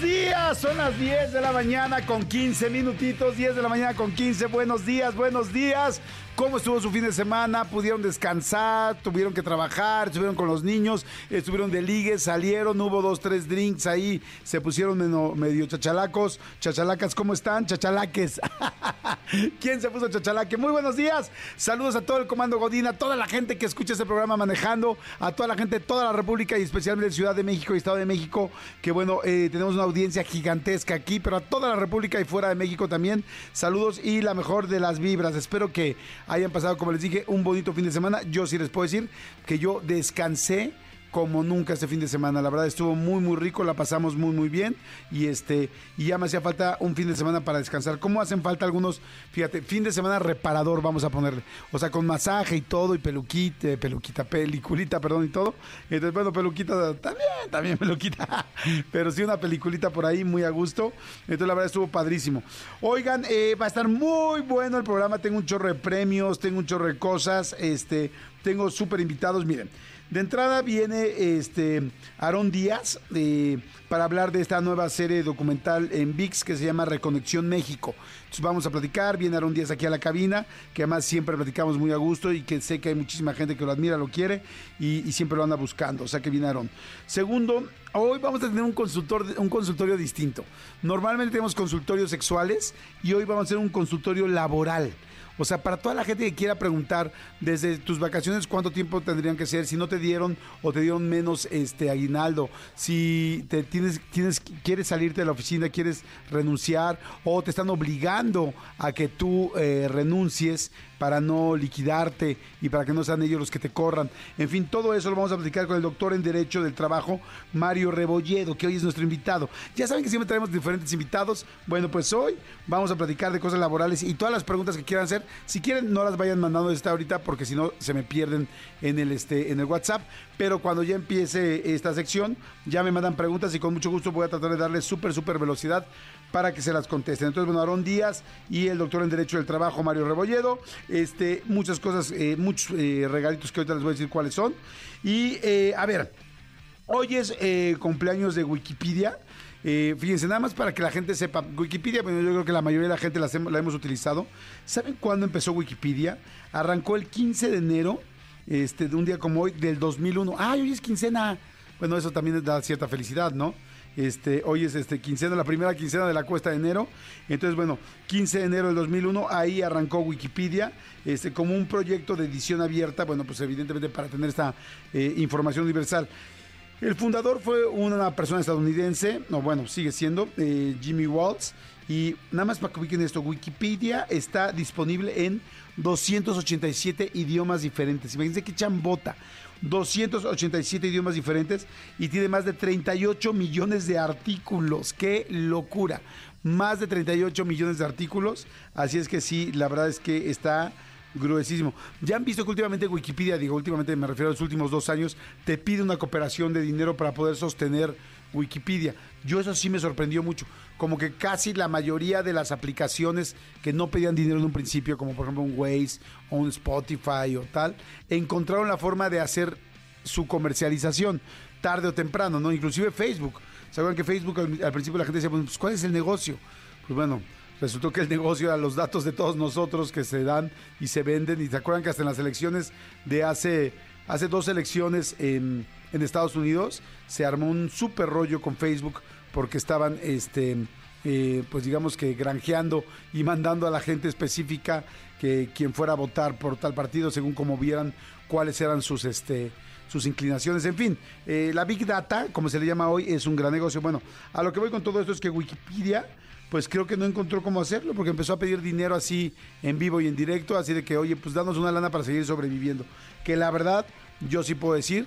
días, son las 10 de la mañana con 15 minutitos, 10 de la mañana con 15, buenos días, buenos días. ¿Cómo estuvo su fin de semana? ¿Pudieron descansar? ¿Tuvieron que trabajar? ¿Estuvieron con los niños? ¿Estuvieron de ligue? ¿Salieron? ¿Hubo dos, tres drinks ahí? ¿Se pusieron medio, chachalacos? ¿Chachalacas cómo están? ¿Chachalaques? ¿Quién se puso chachalaque? Muy buenos días. Saludos a todo el Comando Godín, a toda la gente que escucha este programa manejando, a toda la gente de toda la República y especialmente de Ciudad de México y Estado de México, que bueno, eh, tenemos una audiencia gigantesca aquí, pero a toda la República y fuera de México también. Saludos y la mejor de las vibras. Espero que hayan pasado, como les dije, un bonito fin de semana. Yo sí les puedo decir que yo descansé como nunca este fin de semana. La verdad estuvo muy muy rico, la pasamos muy muy bien y este y ya me hacía falta un fin de semana para descansar. ¿Cómo hacen falta algunos? Fíjate, fin de semana reparador vamos a ponerle. O sea, con masaje y todo y peluquita, peluquita, peliculita, perdón y todo. Entonces, bueno, peluquita también, también peluquita. Pero sí una peliculita por ahí muy a gusto. Entonces, la verdad estuvo padrísimo. Oigan, eh, va a estar muy bueno el programa, tengo un chorro de premios, tengo un chorro de cosas, este, tengo súper invitados, miren. De entrada viene este Aarón Díaz eh, para hablar de esta nueva serie documental en VIX que se llama Reconexión México. Entonces vamos a platicar, viene Aarón Díaz aquí a la cabina, que además siempre platicamos muy a gusto y que sé que hay muchísima gente que lo admira, lo quiere y, y siempre lo anda buscando. O sea que viene Aarón. Segundo, hoy vamos a tener un, consultor, un consultorio distinto. Normalmente tenemos consultorios sexuales y hoy vamos a hacer un consultorio laboral. O sea, para toda la gente que quiera preguntar desde tus vacaciones cuánto tiempo tendrían que ser, si no te dieron o te dieron menos este aguinaldo, si te tienes, tienes, quieres salirte de la oficina, quieres renunciar o te están obligando a que tú eh, renuncies para no liquidarte y para que no sean ellos los que te corran. En fin, todo eso lo vamos a platicar con el doctor en Derecho del Trabajo, Mario Rebolledo, que hoy es nuestro invitado. Ya saben que siempre traemos diferentes invitados. Bueno, pues hoy vamos a platicar de cosas laborales y todas las preguntas que quieran hacer. Si quieren, no las vayan mandando desde ahorita porque si no se me pierden en el, este, en el WhatsApp. Pero cuando ya empiece esta sección, ya me mandan preguntas y con mucho gusto voy a tratar de darles súper, súper velocidad para que se las contesten. Entonces, bueno, Aarón Díaz y el doctor en Derecho del Trabajo, Mario Rebolledo. Este, muchas cosas, eh, muchos eh, regalitos que ahorita les voy a decir cuáles son. Y, eh, a ver, hoy es eh, cumpleaños de Wikipedia. Eh, fíjense, nada más para que la gente sepa, Wikipedia, bueno, yo creo que la mayoría de la gente la, la hemos utilizado. ¿Saben cuándo empezó Wikipedia? Arrancó el 15 de enero, este, de un día como hoy, del 2001. ¡Ay, hoy es quincena! Bueno, eso también da cierta felicidad, ¿no? Este, hoy es este quincena, la primera quincena de la cuesta de enero. Entonces, bueno, 15 de enero del 2001, ahí arrancó Wikipedia, este, como un proyecto de edición abierta, bueno, pues evidentemente para tener esta eh, información universal. El fundador fue una persona estadounidense, no, bueno, sigue siendo, eh, Jimmy Waltz. Y nada más para que ubiquen esto, Wikipedia está disponible en 287 idiomas diferentes. Imagínense qué chambota. 287 idiomas diferentes y tiene más de 38 millones de artículos. ¡Qué locura! Más de 38 millones de artículos. Así es que sí, la verdad es que está gruesísimo. Ya han visto que últimamente Wikipedia, digo últimamente me refiero a los últimos dos años, te pide una cooperación de dinero para poder sostener Wikipedia. Yo eso sí me sorprendió mucho. Como que casi la mayoría de las aplicaciones que no pedían dinero en un principio, como por ejemplo un Waze o un Spotify o tal, encontraron la forma de hacer su comercialización tarde o temprano, ¿no? Inclusive Facebook. ¿Se acuerdan que Facebook al, al principio la gente decía, pues, ¿cuál es el negocio? Pues bueno, resultó que el negocio era los datos de todos nosotros que se dan y se venden. Y se acuerdan que hasta en las elecciones de hace, hace dos elecciones en, en Estados Unidos se armó un súper rollo con Facebook porque estaban, este, eh, pues digamos que granjeando y mandando a la gente específica que quien fuera a votar por tal partido según como vieran cuáles eran sus, este, sus inclinaciones. En fin, eh, la Big Data, como se le llama hoy, es un gran negocio. Bueno, a lo que voy con todo esto es que Wikipedia, pues creo que no encontró cómo hacerlo, porque empezó a pedir dinero así en vivo y en directo, así de que, oye, pues danos una lana para seguir sobreviviendo. Que la verdad, yo sí puedo decir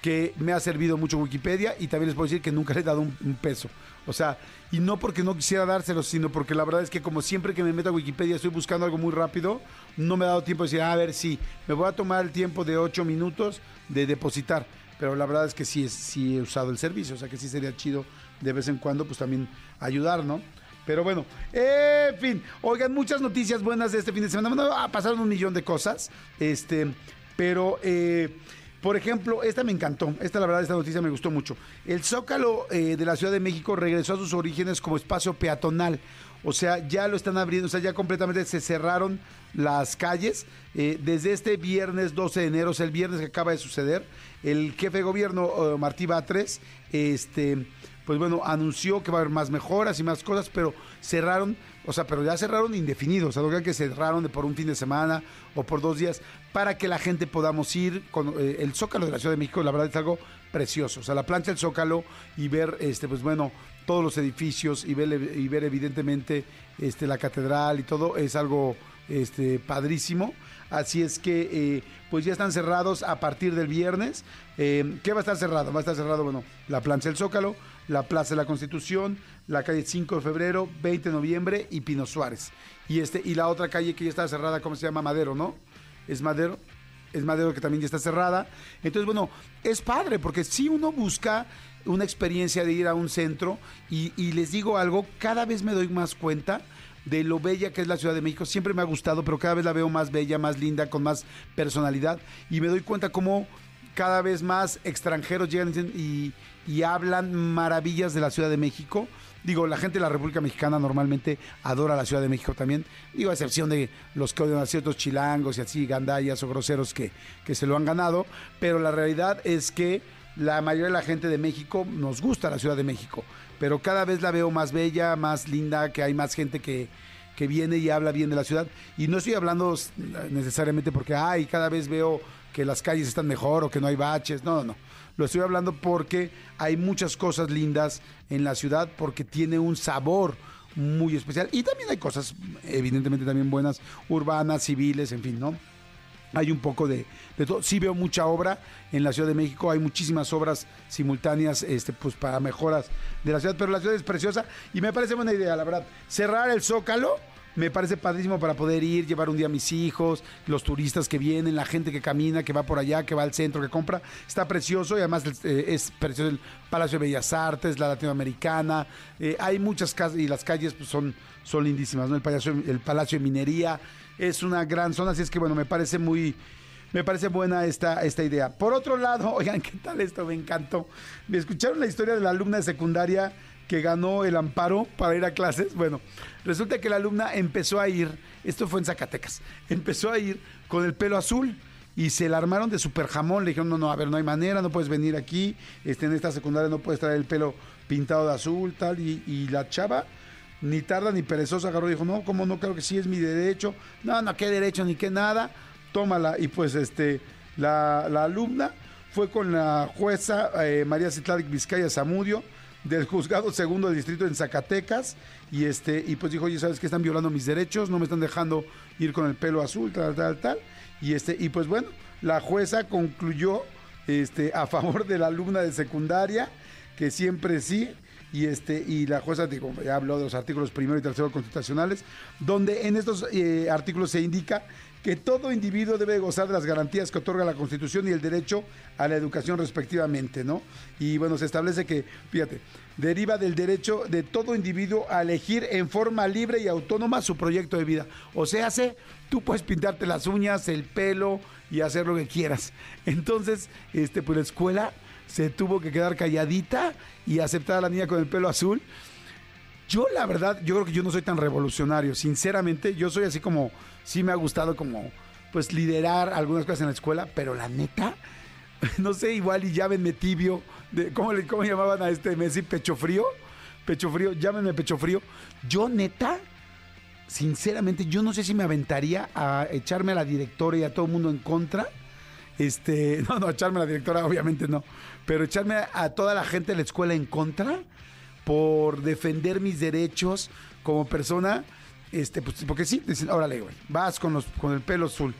que me ha servido mucho Wikipedia y también les puedo decir que nunca le he dado un, peso. O sea, y no porque no quisiera dárselos, sino porque la verdad es que como siempre que me meto a Wikipedia estoy buscando algo muy rápido, no me ha dado tiempo de decir, "Ah, a ver, sí, me voy a tomar el tiempo de ocho minutos de depositar. Pero la verdad es que sí, sí he usado el servicio, o sea que sí sería chido de vez en cuando pues también ayudar, ¿no? Pero bueno, en fin, oigan, muchas noticias buenas de este fin de semana. Bueno, ah, pasaron un millón de cosas, este, pero... Eh, por ejemplo, esta me encantó. Esta, la verdad, esta noticia me gustó mucho. El Zócalo eh, de la Ciudad de México regresó a sus orígenes como espacio peatonal. O sea, ya lo están abriendo, o sea, ya completamente se cerraron las calles. Eh, desde este viernes 12 de enero, o sea, el viernes que acaba de suceder, el jefe de gobierno, Martí Batres, este pues bueno, anunció que va a haber más mejoras y más cosas, pero cerraron, o sea, pero ya cerraron indefinidos, o sea, lo que cerraron de por un fin de semana o por dos días para que la gente podamos ir con eh, el Zócalo de la Ciudad de México, la verdad es algo precioso, o sea, la plancha del Zócalo y ver, este, pues bueno, todos los edificios y ver, y ver evidentemente este, la catedral y todo es algo este, padrísimo. Así es que, eh, pues ya están cerrados a partir del viernes. Eh, ¿Qué va a estar cerrado? Va a estar cerrado, bueno, la plancha del Zócalo, la Plaza de la Constitución, la calle 5 de febrero, 20 de noviembre y Pino Suárez. Y, este, y la otra calle que ya está cerrada, ¿cómo se llama? Madero, ¿no? Es Madero. Es Madero que también ya está cerrada. Entonces, bueno, es padre porque si uno busca una experiencia de ir a un centro y, y les digo algo, cada vez me doy más cuenta de lo bella que es la Ciudad de México. Siempre me ha gustado, pero cada vez la veo más bella, más linda, con más personalidad. Y me doy cuenta cómo cada vez más extranjeros llegan y, y hablan maravillas de la Ciudad de México. Digo, la gente de la República Mexicana normalmente adora la Ciudad de México también. Digo, a excepción de los que odian a ciertos chilangos y así, gandallas o groseros que, que se lo han ganado. Pero la realidad es que la mayoría de la gente de México nos gusta la Ciudad de México. Pero cada vez la veo más bella, más linda, que hay más gente que, que viene y habla bien de la ciudad. Y no estoy hablando necesariamente porque, ay, cada vez veo que las calles están mejor o que no hay baches. No, no, no lo estoy hablando porque hay muchas cosas lindas en la ciudad, porque tiene un sabor muy especial. Y también hay cosas, evidentemente, también buenas, urbanas, civiles, en fin, ¿no? Hay un poco de, todo. Sí veo mucha obra en la Ciudad de México, hay muchísimas obras simultáneas este, pues, para mejoras de la ciudad, pero la ciudad es preciosa y me parece buena idea, la verdad. Cerrar el zócalo me parece padrísimo para poder ir, llevar un día a mis hijos, los turistas que vienen, la gente que camina, que va por allá, que va al centro, que compra. Está precioso y además eh, es precioso el Palacio de Bellas Artes, la Latinoamericana. Eh, hay muchas casas y las calles pues, son, son lindísimas, ¿no? El Palacio, el Palacio de Minería es una gran zona, así es que bueno, me parece muy... Me parece buena esta, esta idea. Por otro lado, oigan, ¿qué tal esto? Me encantó. Me escucharon la historia de la alumna de secundaria que ganó el amparo para ir a clases. Bueno, resulta que la alumna empezó a ir, esto fue en Zacatecas, empezó a ir con el pelo azul y se la armaron de super jamón. Le dijeron, no, no, a ver, no hay manera, no puedes venir aquí, este, en esta secundaria no puedes traer el pelo pintado de azul, tal. Y, la chava, ni tarda ni perezosa, agarró y dijo, no, ¿cómo no? Creo que sí es mi derecho. No, no, qué derecho ni qué nada. Tómala. Y pues, este, la, alumna fue con la jueza eh, María Citlalic Vizcaya Zamudio del juzgado segundo del distrito en Zacatecas y este y pues dijo, oye, ¿sabes que están violando mis derechos? No me están dejando ir con el pelo azul, tal, tal, tal. Y este y pues bueno, la jueza concluyó este a favor de la alumna de secundaria que siempre sí y este y la jueza digo, ya habló de los artículos primero y tercero constitucionales, donde en estos eh, artículos se indica que todo individuo debe gozar de las garantías que otorga la Constitución y el derecho a la educación respectivamente, ¿no? Y bueno, se establece que, fíjate, deriva del derecho de todo individuo a elegir en forma libre y autónoma su proyecto de vida. O sea, tú puedes pintarte las uñas, el pelo y hacer lo que quieras. Entonces, este, pues la escuela se tuvo que quedar calladita y aceptar a la niña con el pelo azul. Yo, la verdad, yo creo que yo no soy tan revolucionario. Sinceramente, yo soy así como sí me ha gustado como pues liderar algunas cosas en la escuela, pero la neta, no sé, igual y llámenme tibio, de, ¿cómo, le, ¿cómo llamaban a este Messi? Pecho frío, pecho frío, llámenme pecho frío. Yo neta, sinceramente, yo no sé si me aventaría a echarme a la directora y a todo el mundo en contra. Este, no, no, echarme a la directora, obviamente no, pero echarme a toda la gente de la escuela en contra por defender mis derechos como persona este, pues, porque sí, dicen, órale, güey, vas con, los, con el pelo azul.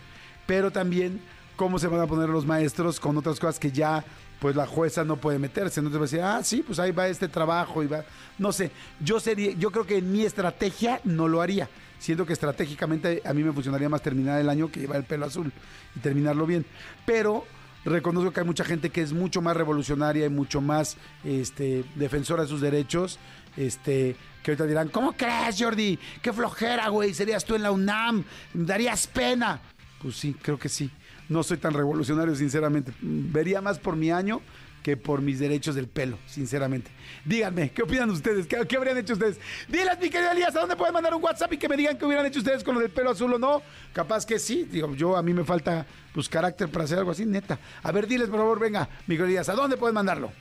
Pero también, ¿cómo se van a poner los maestros con otras cosas que ya, pues la jueza no puede meterse? No te va a decir, ah, sí, pues ahí va este trabajo y va. No sé, yo sería, yo creo que en mi estrategia no lo haría. Siento que estratégicamente a mí me funcionaría más terminar el año que llevar el pelo azul y terminarlo bien. Pero reconozco que hay mucha gente que es mucho más revolucionaria y mucho más este, defensora de sus derechos. Este, que ahorita dirán, ¿cómo crees, Jordi? Qué flojera, güey. Serías tú en la UNAM. Darías pena. Pues sí, creo que sí. No soy tan revolucionario, sinceramente. Vería más por mi año que por mis derechos del pelo, sinceramente. Díganme, ¿qué opinan ustedes? ¿Qué, habrían hecho ustedes? Diles, mi querido Elías, ¿a dónde pueden mandar un WhatsApp y que me digan qué hubieran hecho ustedes con lo del pelo azul o no? Capaz que sí. Digo, yo a mí me falta pues carácter para hacer algo así, neta. A ver, diles, por favor, venga, mi querido Elías, ¿a dónde pueden mandarlo?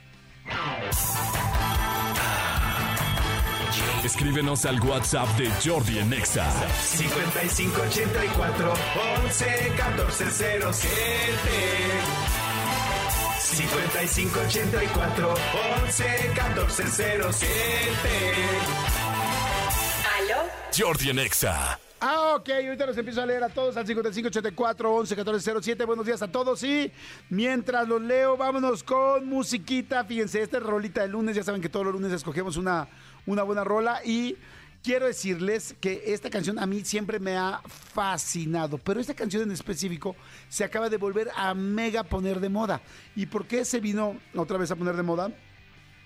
Escríbenos al WhatsApp de Jordi en Exa. 5584 11 14 5584 11 14 ¿Aló? Jordi en Exa. Ah, ok, ahorita los empiezo a leer a todos al 5584 11 14 Buenos días a todos y mientras los leo, vámonos con musiquita. Fíjense, esta es rolita de lunes. Ya saben que todos los lunes escogemos una, una buena rola y quiero decirles que esta canción a mí siempre me ha fascinado, pero esta canción en específico se acaba de volver a mega poner de moda. ¿Y por qué se vino otra vez a poner de moda?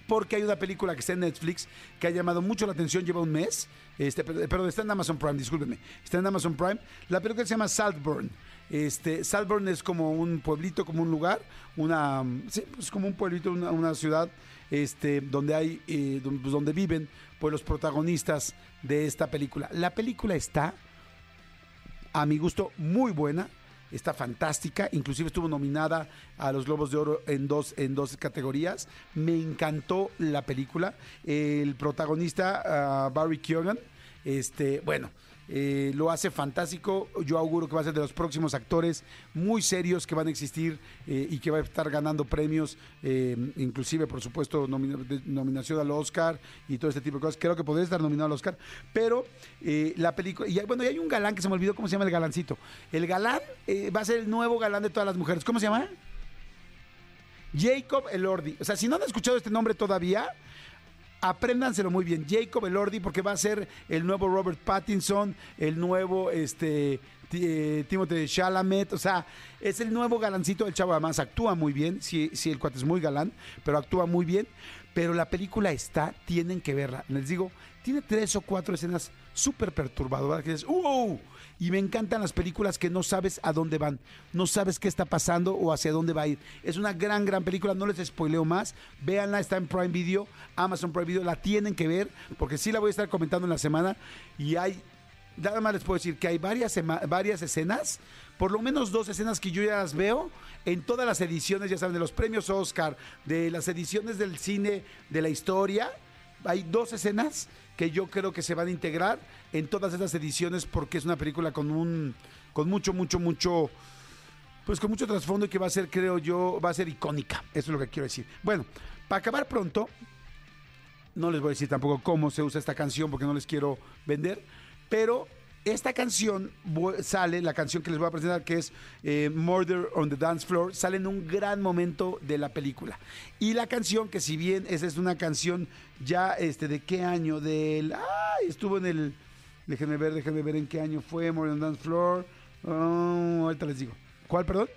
Porque hay una película que está en Netflix que ha llamado mucho la atención, lleva un mes, este, perdón, está en Amazon Prime, discúlpenme, está en Amazon Prime. La película se llama Saltburn. Este, Saltburn es como un pueblito, como un lugar, una, sí, pues como un pueblito, una, ciudad, este, donde hay, eh, pues donde viven, pues los protagonistas de esta película. La película está, a mi gusto, muy buena está fantástica, inclusive estuvo nominada a los Globos de Oro en dos, en dos categorías. Me encantó la película. El protagonista, ah, Barry Keoghan, este, bueno, eh, lo hace fantástico. Yo auguro que va a ser de los próximos actores muy serios que van a existir eh, y que va a estar ganando premios, eh, inclusive, por supuesto, nominación al Oscar y todo este tipo de cosas. Creo que podría estar nominado al Oscar, pero la película, y bueno, y hay un galán que se me olvidó cómo se llama el galancito. El galán va a ser el nuevo galán de todas las mujeres. ¿Cómo se llama? Jacob Elordi. O sea, si no han escuchado este nombre todavía, apréndanselo muy bien. Jacob Elordi, porque va a ser el nuevo Robert Pattinson, el nuevo este, eh, Timothy Chalamet, o sea, es el nuevo galancito del chavo. Además, actúa muy bien. Sí, sí, el cuate es muy galán, pero actúa muy bien. Pero la película está, tienen que verla. Les digo, tiene tres o cuatro escenas súper perturbadoras que dices, ¡wow! Y me encantan las películas que no sabes a dónde van, no sabes qué está pasando o hacia dónde va a ir. Es una gran, gran película, no les spoileo más. Véanla, está en Prime Video, Amazon Prime Video, la tienen que ver, porque sí la voy a estar comentando en la semana. Y hay, nada más les puedo decir que hay varias, varias escenas, por lo menos dos escenas que yo ya las veo en todas las ediciones, ya saben, de los premios Oscar, de las ediciones del cine, de la historia. Hay dos escenas que yo creo que se van a integrar en todas estas ediciones porque es una película con un con mucho mucho mucho pues con mucho trasfondo y que va a ser creo yo va a ser icónica eso es lo que quiero decir bueno para acabar pronto no les voy a decir tampoco cómo se usa esta canción porque no les quiero vender pero esta canción sale, la canción que les voy a presentar, que es eh, Murder on the Dance Floor, sale en un gran momento de la película. Y la canción, que si bien esa es una canción ya, este, ¿de qué año? Del. ¡Ay! Estuvo en el. Déjenme ver, déjenme ver en qué año fue the Dance Floor. Oh, ahorita les digo. ¿Cuál, perdón?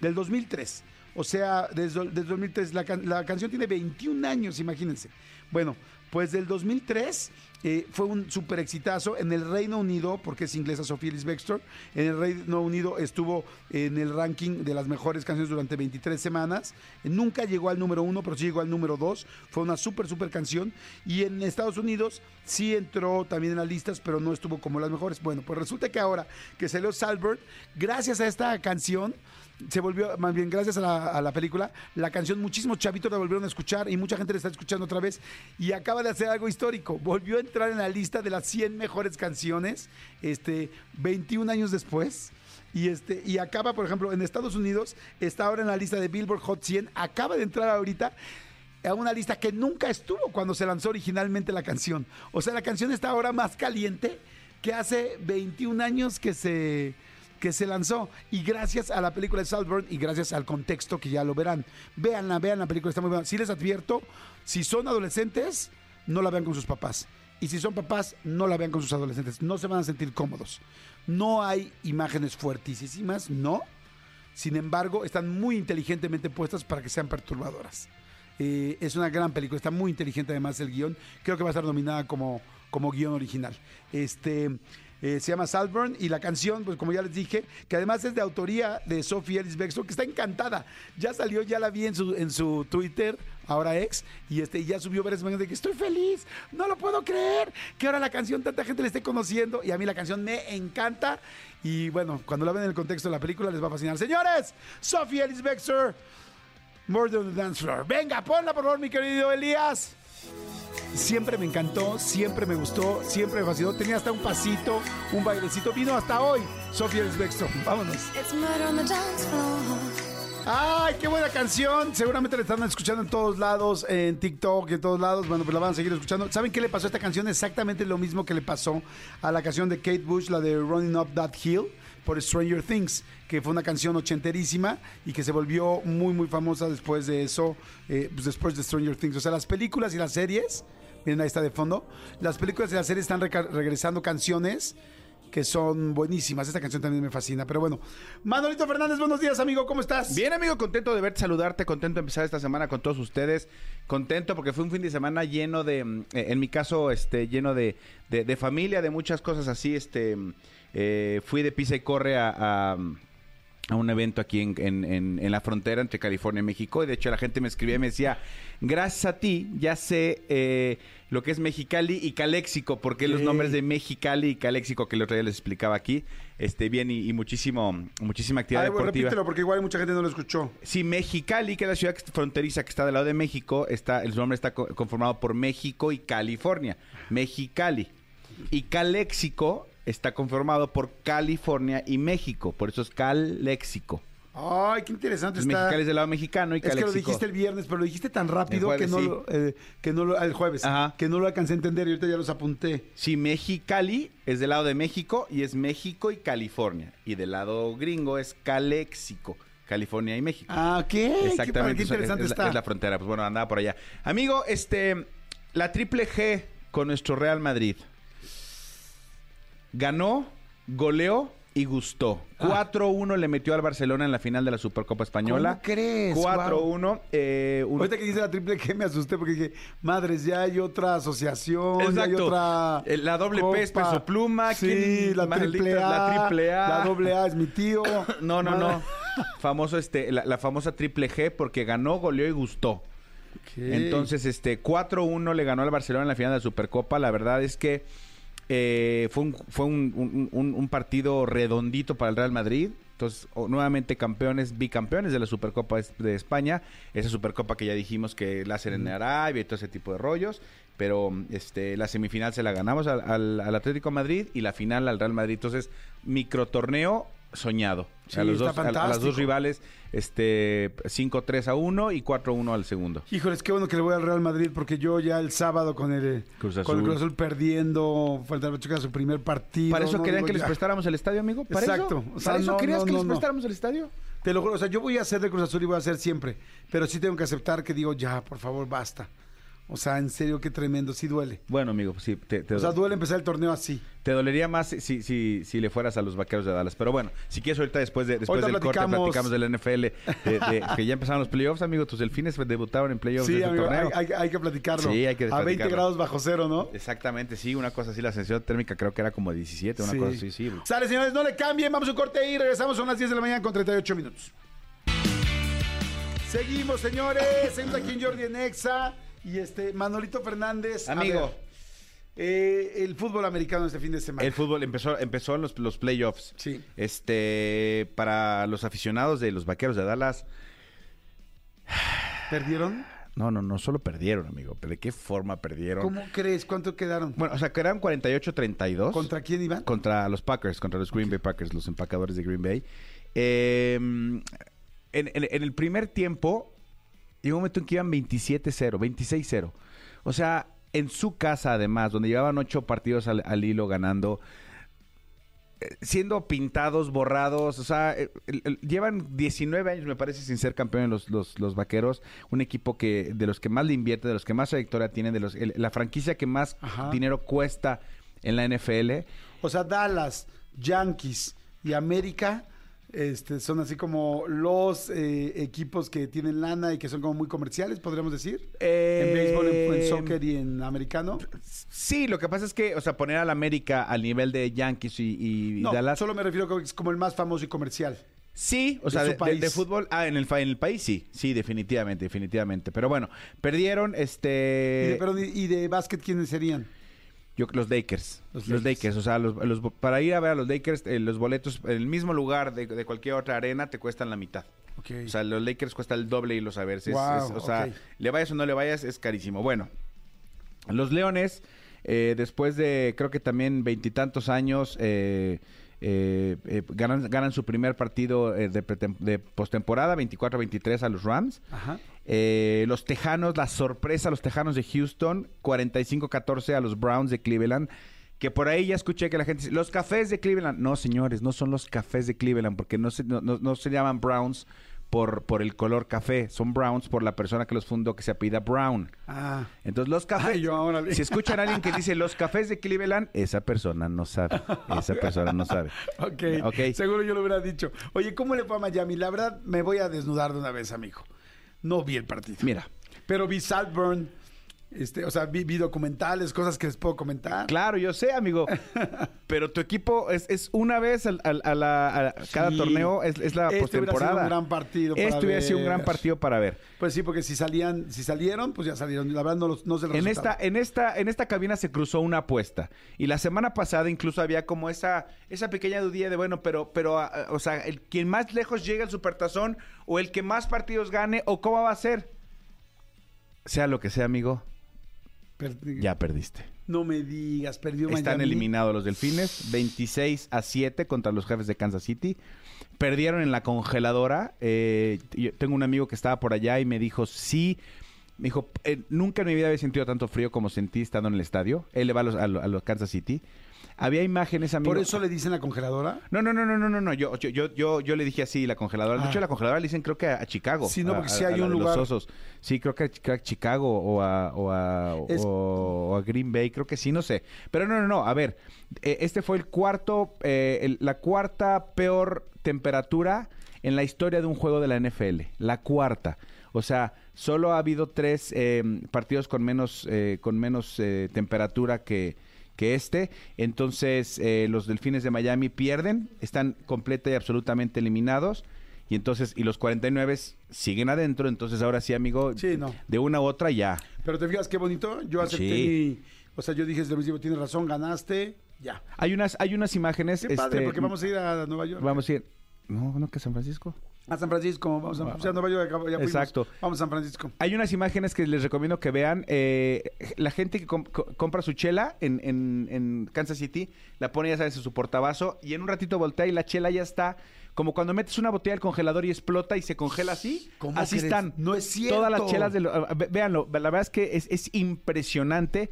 Del 2003. O sea, desde, desde 2003. La, la canción tiene 21 años, imagínense. Bueno, pues del 2003 eh, fue un super exitazo en el Reino Unido, porque es inglesa Sofía Ellis Bextor. En el Reino Unido estuvo en el ranking de las mejores canciones durante 23 semanas. Nunca llegó al número uno, pero sí llegó al número dos. Fue una super, super canción. Y en Estados Unidos sí entró también en las listas, pero no estuvo como las mejores. Bueno, pues resulta que ahora que salió Salbert, gracias a esta canción, se volvió, más bien gracias a la, película, la canción muchísimos chavitos la volvieron a escuchar y mucha gente la está escuchando otra vez y acaba de hacer algo histórico. Volvió a entrar en la lista de las 100 mejores canciones este, 21 años después. Y, este, y acaba, por ejemplo, en Estados Unidos, está ahora en la lista de Billboard Hot 100, acaba de entrar ahorita a una lista que nunca estuvo cuando se lanzó originalmente la canción. O sea, la canción está ahora más caliente que hace 21 años que se, que se lanzó. Y gracias a la película de Saltburn y gracias al contexto que ya lo verán. Véanla, vean la película, está muy buena. Si les advierto, si son adolescentes, no la vean con sus papás. Y si son papás, no la vean con sus adolescentes. No se van a sentir cómodos. No hay imágenes fuertísimas, no. Sin embargo, están muy inteligentemente puestas para que sean perturbadoras. Eh, es una gran película, está muy inteligente además el guion. Creo que va a estar nominada como, como guion original. Este, eh, se llama Salburn y la canción, pues como ya les dije, que además es de autoría de Sophie Ellis Bextor, que está encantada. Ya salió, ya la vi en su, en su Twitter, ahora ex, y este, ya subió varias imágenes de que estoy feliz, no lo puedo creer, que ahora la canción tanta gente la esté conociendo, y a mí la canción me encanta. Y bueno, cuando la ven en el contexto de la película les va a fascinar. Señores, Sophie Ellis Bextor, Murder on the Dance Floor. Venga, ponla por favor, mi querido Elías. Siempre me encantó, siempre me gustó, siempre me fascinó. Tenía hasta un pasito, un bailecito. Vino hasta hoy, Sofía Ellis Bextor. Vámonos. ¡Ay, qué buena canción! Seguramente la están escuchando en todos lados, en TikTok, en todos lados. Bueno, pues la van a seguir escuchando. ¿Saben qué le pasó a esta canción? Exactamente lo mismo que le pasó a la canción de Kate Bush, la de Running Up That Hill, por Stranger Things, que fue una canción ochenterísima y que se volvió muy, muy famosa después de eso, eh, pues después de Stranger Things. O sea, las películas y las series, miren, ahí está de fondo, las películas y las series están regresando canciones que son buenísimas. Esta canción también me fascina. Pero bueno, Manolito Fernández, buenos días, amigo. ¿Cómo estás? Bien, amigo, contento de verte, saludarte, contento de empezar esta semana con todos ustedes. Contento porque fue un fin de semana lleno de, mm, eh, en mi caso, este, lleno de, de- de familia, de muchas cosas así. Este, eh, fui de pisa y corre a, a, a un evento aquí en, en- en- en la frontera entre California y México. Y de hecho la gente me escribía y me decía, gracias a ti ya sé eh, lo que es Mexicali y Caléxico, porque los nombres de Mexicali y Caléxico que el otro día les explicaba aquí, este, bien y, y muchísimo, muchísima actividad Ay, bueno, deportiva. repítelo porque igual mucha gente no lo escuchó. Sí, Mexicali, que es la ciudad fronteriza que está del lado de México, está, el nombre está co- conformado por México y California. Mexicali. Y Caléxico está conformado por California y México. Por eso es Caléxico. Ay, qué interesante Entonces, está. Mexicali es del lado mexicano y Es que lo dijiste el viernes, pero lo dijiste tan rápido El que, no sí. lo, eh, que no lo, el jueves, Ajá. que no lo alcancé a entender y ahorita ya los apunté. Sí, Mexicali es del lado de México y es México y California. Y del lado gringo es Caléxico, California y México. Ah, ¿qué? Exactamente. qué es- interesante es, la- está. es la frontera. Pues bueno, andaba por allá. Amigo, este, la triple G con nuestro Real Madrid. Ganó, goleó y gustó. Ah. 4-1 le metió al Barcelona en la final de la Supercopa Española. ¿Cómo crees? 4-1. eh, un- Ahorita que dice la triple G me asusté porque dije, madres, ya hay otra asociación, ya hay Exacto. otra... Eh, la doble P es copa. peso pluma, Sí, ¿quién- la triple A. la triple A. La doble A es mi tío. No, no, Madre- no. Famoso este, la, la famosa triple G porque ganó, goleó y gustó. ¿Qué? Entonces, este, 4-1 le ganó al Barcelona en la final de la Supercopa. La verdad es que eh, fue, un, fue un, un- un- un partido redondito para el Real Madrid. Entonces, nuevamente campeones, bicampeones de la Supercopa de España. Esa Supercopa que ya dijimos que la hacen en Arabia y todo ese tipo de rollos. Pero este, la semifinal se la ganamos al, al- al Atlético de Madrid y la final al Real Madrid. Entonces, microtorneo soñado. Sí, a, los dos, a- a las dos rivales, este 5-3 a 1 y 4-1 al segundo. Híjoles, qué bueno que le voy al Real Madrid porque yo ya el sábado con el Cruz con el Azul. Cruz Azul perdiendo, faltaba checar su primer partido. ¿Para eso no, querían que les ya. prestáramos el estadio, amigo? ¿Para Exacto. Eso? O sea, ¿Para eso no, querías no, que les prestáramos el estadio? Te lo juro, o sea, yo voy a hacer de Cruz Azul y voy a hacer siempre, pero sí tengo que aceptar que digo, ya, por favor, basta. O sea, en serio, qué tremendo, sí duele. Bueno, amigo, pues sí, te, te- O sea, duele empezar el torneo así. te dolería más si, si, si, si le fueras a los vaqueros de Dallas. Pero bueno, si quieres ahorita después, de, después Ahorita del corte platicamos. del NFL, de- de- que ya empezaron los playoffs, amigo. Tus delfines debutaron en playoffs Sí, de amigo, hay, torneo. hay- hay que platicarlo. Sí, hay que A 20 platicarlo. grados bajo cero, ¿no? Exactamente, sí, una cosa así. La sensación térmica creo que era como 17, una Sí. cosa así, sí. Sale, señores, no le cambien. Vamos a un corte y regresamos. Son las 10 de la mañana con 38 minutos. Seguimos, señores. Seguimos aquí en Jordi en Exa. Y este, Manolito Fernández. a Amigo. ver, eh, el fútbol americano este fin de semana. El fútbol empezó, empezó en los, los playoffs. Sí. Este, para los aficionados de los vaqueros de Dallas, ¿Perdieron? no, no, no solo perdieron, amigo. ¿Pero de qué forma perdieron? ¿Cómo crees? ¿Cuánto quedaron? Bueno, o sea, que eran 48-32. ¿Contra quién iban? Contra los Packers, contra los Green Bay Packers, los empacadores de Green Bay. Eh, en, en- en el primer tiempo, llegó un momento en que iban 27-0, 26-0. O sea, en su casa, además, donde llevaban ocho partidos al, al hilo ganando, eh, siendo pintados, borrados, o sea, eh, llevan 19 años, me parece, sin ser campeones los, los, los vaqueros. Un equipo que de los que más le invierte, de los que más trayectoria tienen, de los, el- la franquicia que más Ajá. dinero cuesta en la NFL. O sea, Dallas, Yankees y América Este, son así como los eh, equipos que tienen lana y que son como muy comerciales, podríamos decir. en béisbol, en, en soccer y en americano. Sí, lo que pasa es que, o sea, poner al América al nivel de Yankees y, y No, Dallas. solo me refiero que es como el más famoso y comercial. Sí, o de sea, de, de- país. de fútbol. Ah, en el, en el país sí, sí, definitivamente, definitivamente. Pero bueno, perdieron y, de, este. perdón, y- y de básquet, ¿quiénes serían? Yo, los Lakers. Los Los, Lakers. Lakers. O sea, los, los- para ir a ver a los Lakers, eh, los boletos en el mismo lugar de, de cualquier otra arena te cuestan la mitad. O sea, los Lakers cuesta el doble irlos a ver. Es- Wow, es- o sea, le vayas o no le vayas, es carísimo. Bueno, los Leones, eh, después de creo que también veintitantos años, eh, eh, eh, ganan, ganan su primer partido eh, de, de postemporada, 24-23 a los Rams. Ajá. Eh, los Tejanos, la sorpresa, los Tejanos de Houston, 45-14 a los Browns de Cleveland. Que por ahí ya escuché que la gente dice, los cafés de Cleveland. No, señores, no son los cafés de Cleveland, porque no se, no, no- no se llaman Browns por, por el color café. Son Browns por la persona que los fundó, que se apellida Brown. Ah. Entonces, los cafés. Ay, yo ahora. Si escuchan a alguien que dice los cafés de Cleveland, esa persona no sabe. Esa persona no sabe. Ok, Ok. seguro yo lo hubiera dicho. Oye, ¿cómo le fue a Miami? La verdad, me voy a desnudar de una vez, amigo. No vi el partido. Mira, Pero vi Saltburn, este, o sea, vi, vi documentales, cosas que les puedo comentar. Claro, yo sé, amigo. Pero tu equipo es, es una vez al- al- a, la, a cada Sí. torneo, es, es la Este postemporada. un gran partido para Este hubiera sido un gran ver. partido para ver. Pues sí, porque si salían, si salieron, pues ya salieron. La verdad no, los, no sé el En resultado. esta, en esta, en esta cabina se cruzó una apuesta. Y la semana pasada incluso había como esa, esa pequeña dudilla de bueno, pero, pero, o sea, el quien más lejos llegue al supertazón, o el que más partidos gane, o cómo va a ser. Sea lo que sea, amigo, Ya perdiste. No me digas, perdió Están eliminados los delfines, 26 a 7 contra los jefes de Kansas City. Perdieron en la congeladora. eh, yo tengo un amigo que estaba por allá y me dijo, sí. Me dijo, "Eh, nunca en mi vida había sentido tanto frío como sentí estando en el estadio. Él le va los, a los Kansas City. Había imágenes, amigo. ¿Por eso le dicen la congeladora? No, no, no, no, no, no, no. Yo, yo, yo, yo, yo le dije así, la congeladora. De Ah. hecho, la congeladora le dicen creo que a, a Chicago. Sí, no, porque a- sí a hay un lugar. Los osos. Sí, creo que a, Chicago o a, o, a, Es- o- o a Green Bay, creo que sí, no sé. Pero no, no, no. A ver, eh, este fue el cuarto, eh, el- la cuarta peor temperatura en la historia de un juego de la NFL. La cuarta. O sea, solo ha habido tres eh, partidos con menos, eh, con menos eh, temperatura que, que este. Entonces, eh, los Delfines de Miami pierden, están completa y absolutamente eliminados. Y entonces, y los 49 siguen adentro. Entonces, ahora sí, amigo, Sí, no. de una u otra ya. Pero te fijas qué bonito. Yo acepté Sí. mi... O sea, yo dije desde el principio, tienes razón, ganaste, ya. Hay unas, hay unas imágenes. Qué padre, este, porque vamos a ir a Nueva York. Vamos a ir. No, no, que San Francisco. A San Francisco, vamos a, Nueva York, ya fuimos. Exacto. Vamos a San Francisco. Hay unas imágenes que les recomiendo que vean. eh, la gente que com- co- compra su chela en, en- en Kansas City, la pone, ya sabes, en su portabazo y en un ratito voltea y la chela ya está. Como cuando metes una botella al congelador y explota y se congela así. ¿Cómo así crees? están. No es cierto. Todas las chelas de lo- véanlo, la verdad es que es, es impresionante.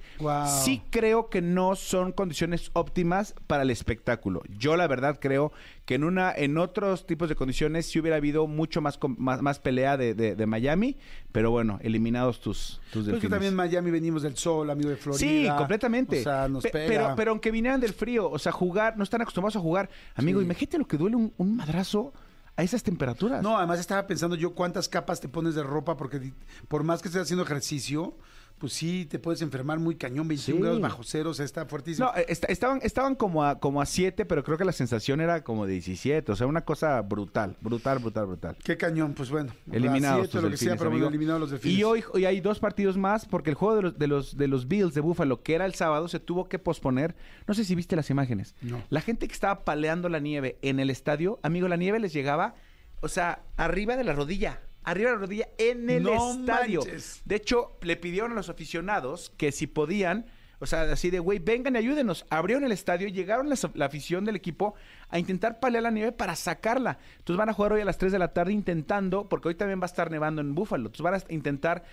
Sí creo que no son condiciones óptimas para el espectáculo. Yo la verdad creo que en una, en otros tipos de condiciones sí hubiera habido mucho más, más, más pelea de, de- de Miami, pero bueno, eliminados tus, tus Pues que delfines. también en Miami venimos del sol, amigo de Florida. Sí, completamente. O sea, nos Pe- pega. Pero, pero aunque vinieran del frío, o sea, jugar, no están acostumbrados a jugar. Amigo, Sí. imagínate lo que duele un, un madrazo a esas temperaturas. No, además estaba pensando yo cuántas capas te pones de ropa, porque por más que estés haciendo ejercicio, pues sí, te puedes enfermar muy cañón, 21 Sí. grados bajo cero, o sea, está fuertísimo. No, eh, est- estaban, estaban como a como a 7, pero creo que la sensación era como de 17. O sea, una cosa brutal, brutal, brutal, brutal. Qué cañón, pues bueno. Eliminados Siete, lo que sea, delfines, pero bueno, amigo. eliminados los delfines. Y hoy, hoy hay dos partidos más porque el juego de los, de los de los Bills de Buffalo, que era el sábado, se tuvo que posponer. No sé si viste las imágenes. No. La gente que estaba paleando la nieve en el estadio, amigo, la nieve les llegaba, o sea, arriba de la rodilla. Arriba de la rodilla en el No estadio. manches. De hecho, le pidieron a los aficionados que si podían, o sea, así de, güey, vengan y ayúdenos. Abrieron el estadio, llegaron la, afición del equipo a intentar palear la nieve para sacarla. Entonces van a jugar hoy a las 3 de la tarde intentando, porque hoy también va a estar nevando en Búfalo. Entonces van a intentar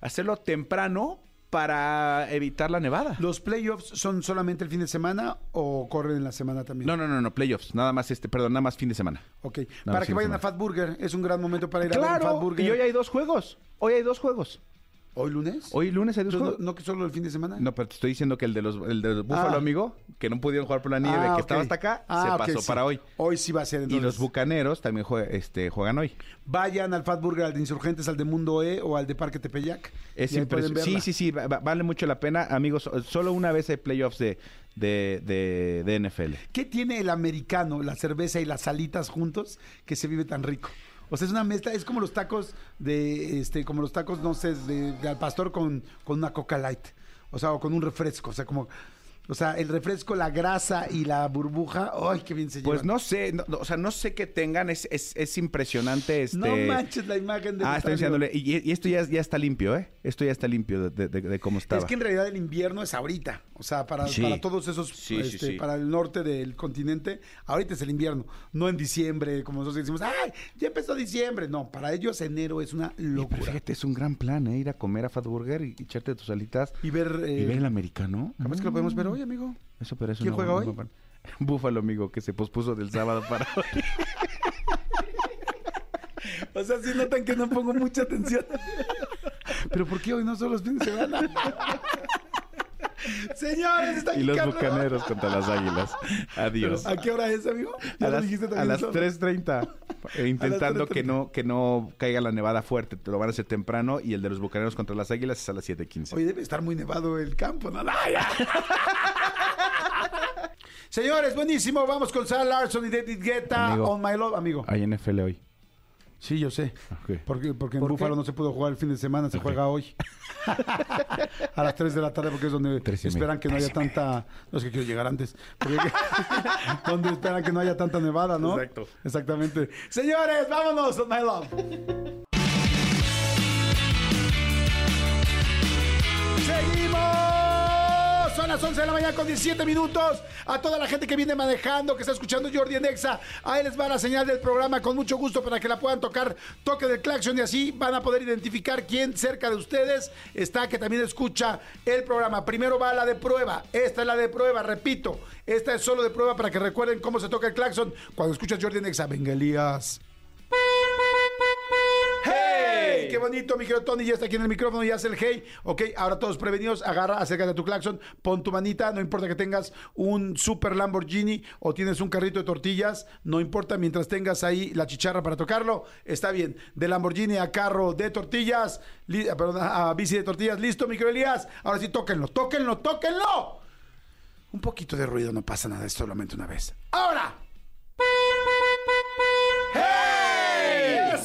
hacerlo temprano para evitar la nevada. ¿Los playoffs son solamente el fin de semana o corren en la semana también? No, no, no, no, playoffs. Nada más este, perdón, nada más fin de semana. Ok. Para que vayan a no. Fat Burger, es un gran momento para ir a ver Fat Claro, Burger. y hoy hay dos juegos. Hoy hay dos juegos. ¿Hoy lunes? Hoy lunes hay dos Entonces, juegos. ¿No, no que solo el fin de semana? No, pero te estoy diciendo que el de los el de Búfalo, Ah. amigo, que no pudieron jugar por la nieve, Ah, que ok. estaba hasta acá, Ah, se pasó sí. para hoy. Hoy sí va a ser Y entonces. los Bucaneros también jue- este, juegan hoy. Vayan al Fat Burger, al de Insurgentes, al de Mundo E o al de Parque Tepeyac. Es y impresionante. Sí, sí, sí, va- va- vale mucho la pena. Amigos, so- solo una vez hay playoffs de, de, de, de NFL. ¿Qué tiene el americano, la cerveza y las salitas juntos que se vive tan rico? O sea, es una mezcla, es como los tacos de, este, como los tacos, no sé, de, de al pastor con, con una coca light. O sea, o con un refresco. O sea, como, o sea, el refresco, la grasa y la burbuja, ¡ay, qué bien se Pues llevan! no sé, no- no, o sea, no sé qué tengan, es, es, es impresionante. Este... No manches la imagen de Ah, estoy enseñándole. Y, y esto ya, ya está limpio, ¿eh? Esto ya está limpio de, de- de cómo estaba. Es que en realidad el invierno es ahorita. O sea, para, Sí. para todos esos, Sí, este, sí. para el norte del continente, ahorita es el invierno. No en diciembre, como nosotros decimos, ¡ay! Ya empezó diciembre. No, para ellos enero es una Y, locura. fíjate, es un gran plan, ¿eh? Ir a comer a Fat Burger y, echarte tus alitas Y ver. y eh, ver el americano. capaz que lo podemos ver hoy, amigo. Eso, pero eso ¿Quién no- juega no hoy? Búfalo, amigo, que se pospuso del sábado para hoy. O sea, si notan que no pongo mucha atención. Pero ¿por qué hoy no son los fines de semana? Señores, está aquí y los Carlos. bucaneros contra las águilas. Adiós. ¿A qué hora es, amigo? Ya A las, a las solo. 3.30. eh, intentando que 3:30. no, que no caiga la nevada fuerte. Te lo van a hacer temprano. Y el de los bucaneros contra las águilas es a las 7.15. Hoy debe estar muy nevado el campo, ¿no? Señores, buenísimo. Vamos con Sarah Larson y David Guetta. Amigo. On My Love, amigo. Hay NFL hoy. Sí, yo sé. Porque, porque en ¿Por Búfalo qué? no se pudo jugar el fin de semana, se juega hoy. a las 3 de la tarde, porque es donde esperan que no haya tanta. No es que quiero llegar antes. Porque- donde esperan que no haya tanta nevada, ¿no? Exacto. Exactamente. Señores, vámonos, On My Love. Son las 11 de la mañana con 17 minutos. A toda la gente que viene manejando, que está escuchando Jordi en Exa, ahí les va la señal del programa con mucho gusto para que la puedan tocar. Toque del claxon y así van a poder identificar quién cerca de ustedes está que también escucha el programa. Primero va la de prueba. Esta es la de prueba, repito. Esta es solo de prueba para que recuerden cómo se toca el claxon cuando escuchas Jordi en Exa. Venga, Elías. ¡Qué bonito! Mi querido Tony ya está aquí en el micrófono y hace el hey. Ok, ahora todos prevenidos, agarra, acércate a tu claxon, pon tu manita, no importa que tengas un super Lamborghini o tienes un carrito de tortillas, no importa, mientras tengas ahí la chicharra para tocarlo, está bien. De Lamborghini a carro de tortillas, li- ah, perdón, a bici de tortillas, listo, mi querido Elías. Ahora sí, tóquenlo, tóquenlo, tóquenlo. Un poquito de ruido, no pasa nada, es solamente una vez. ¡Ahora!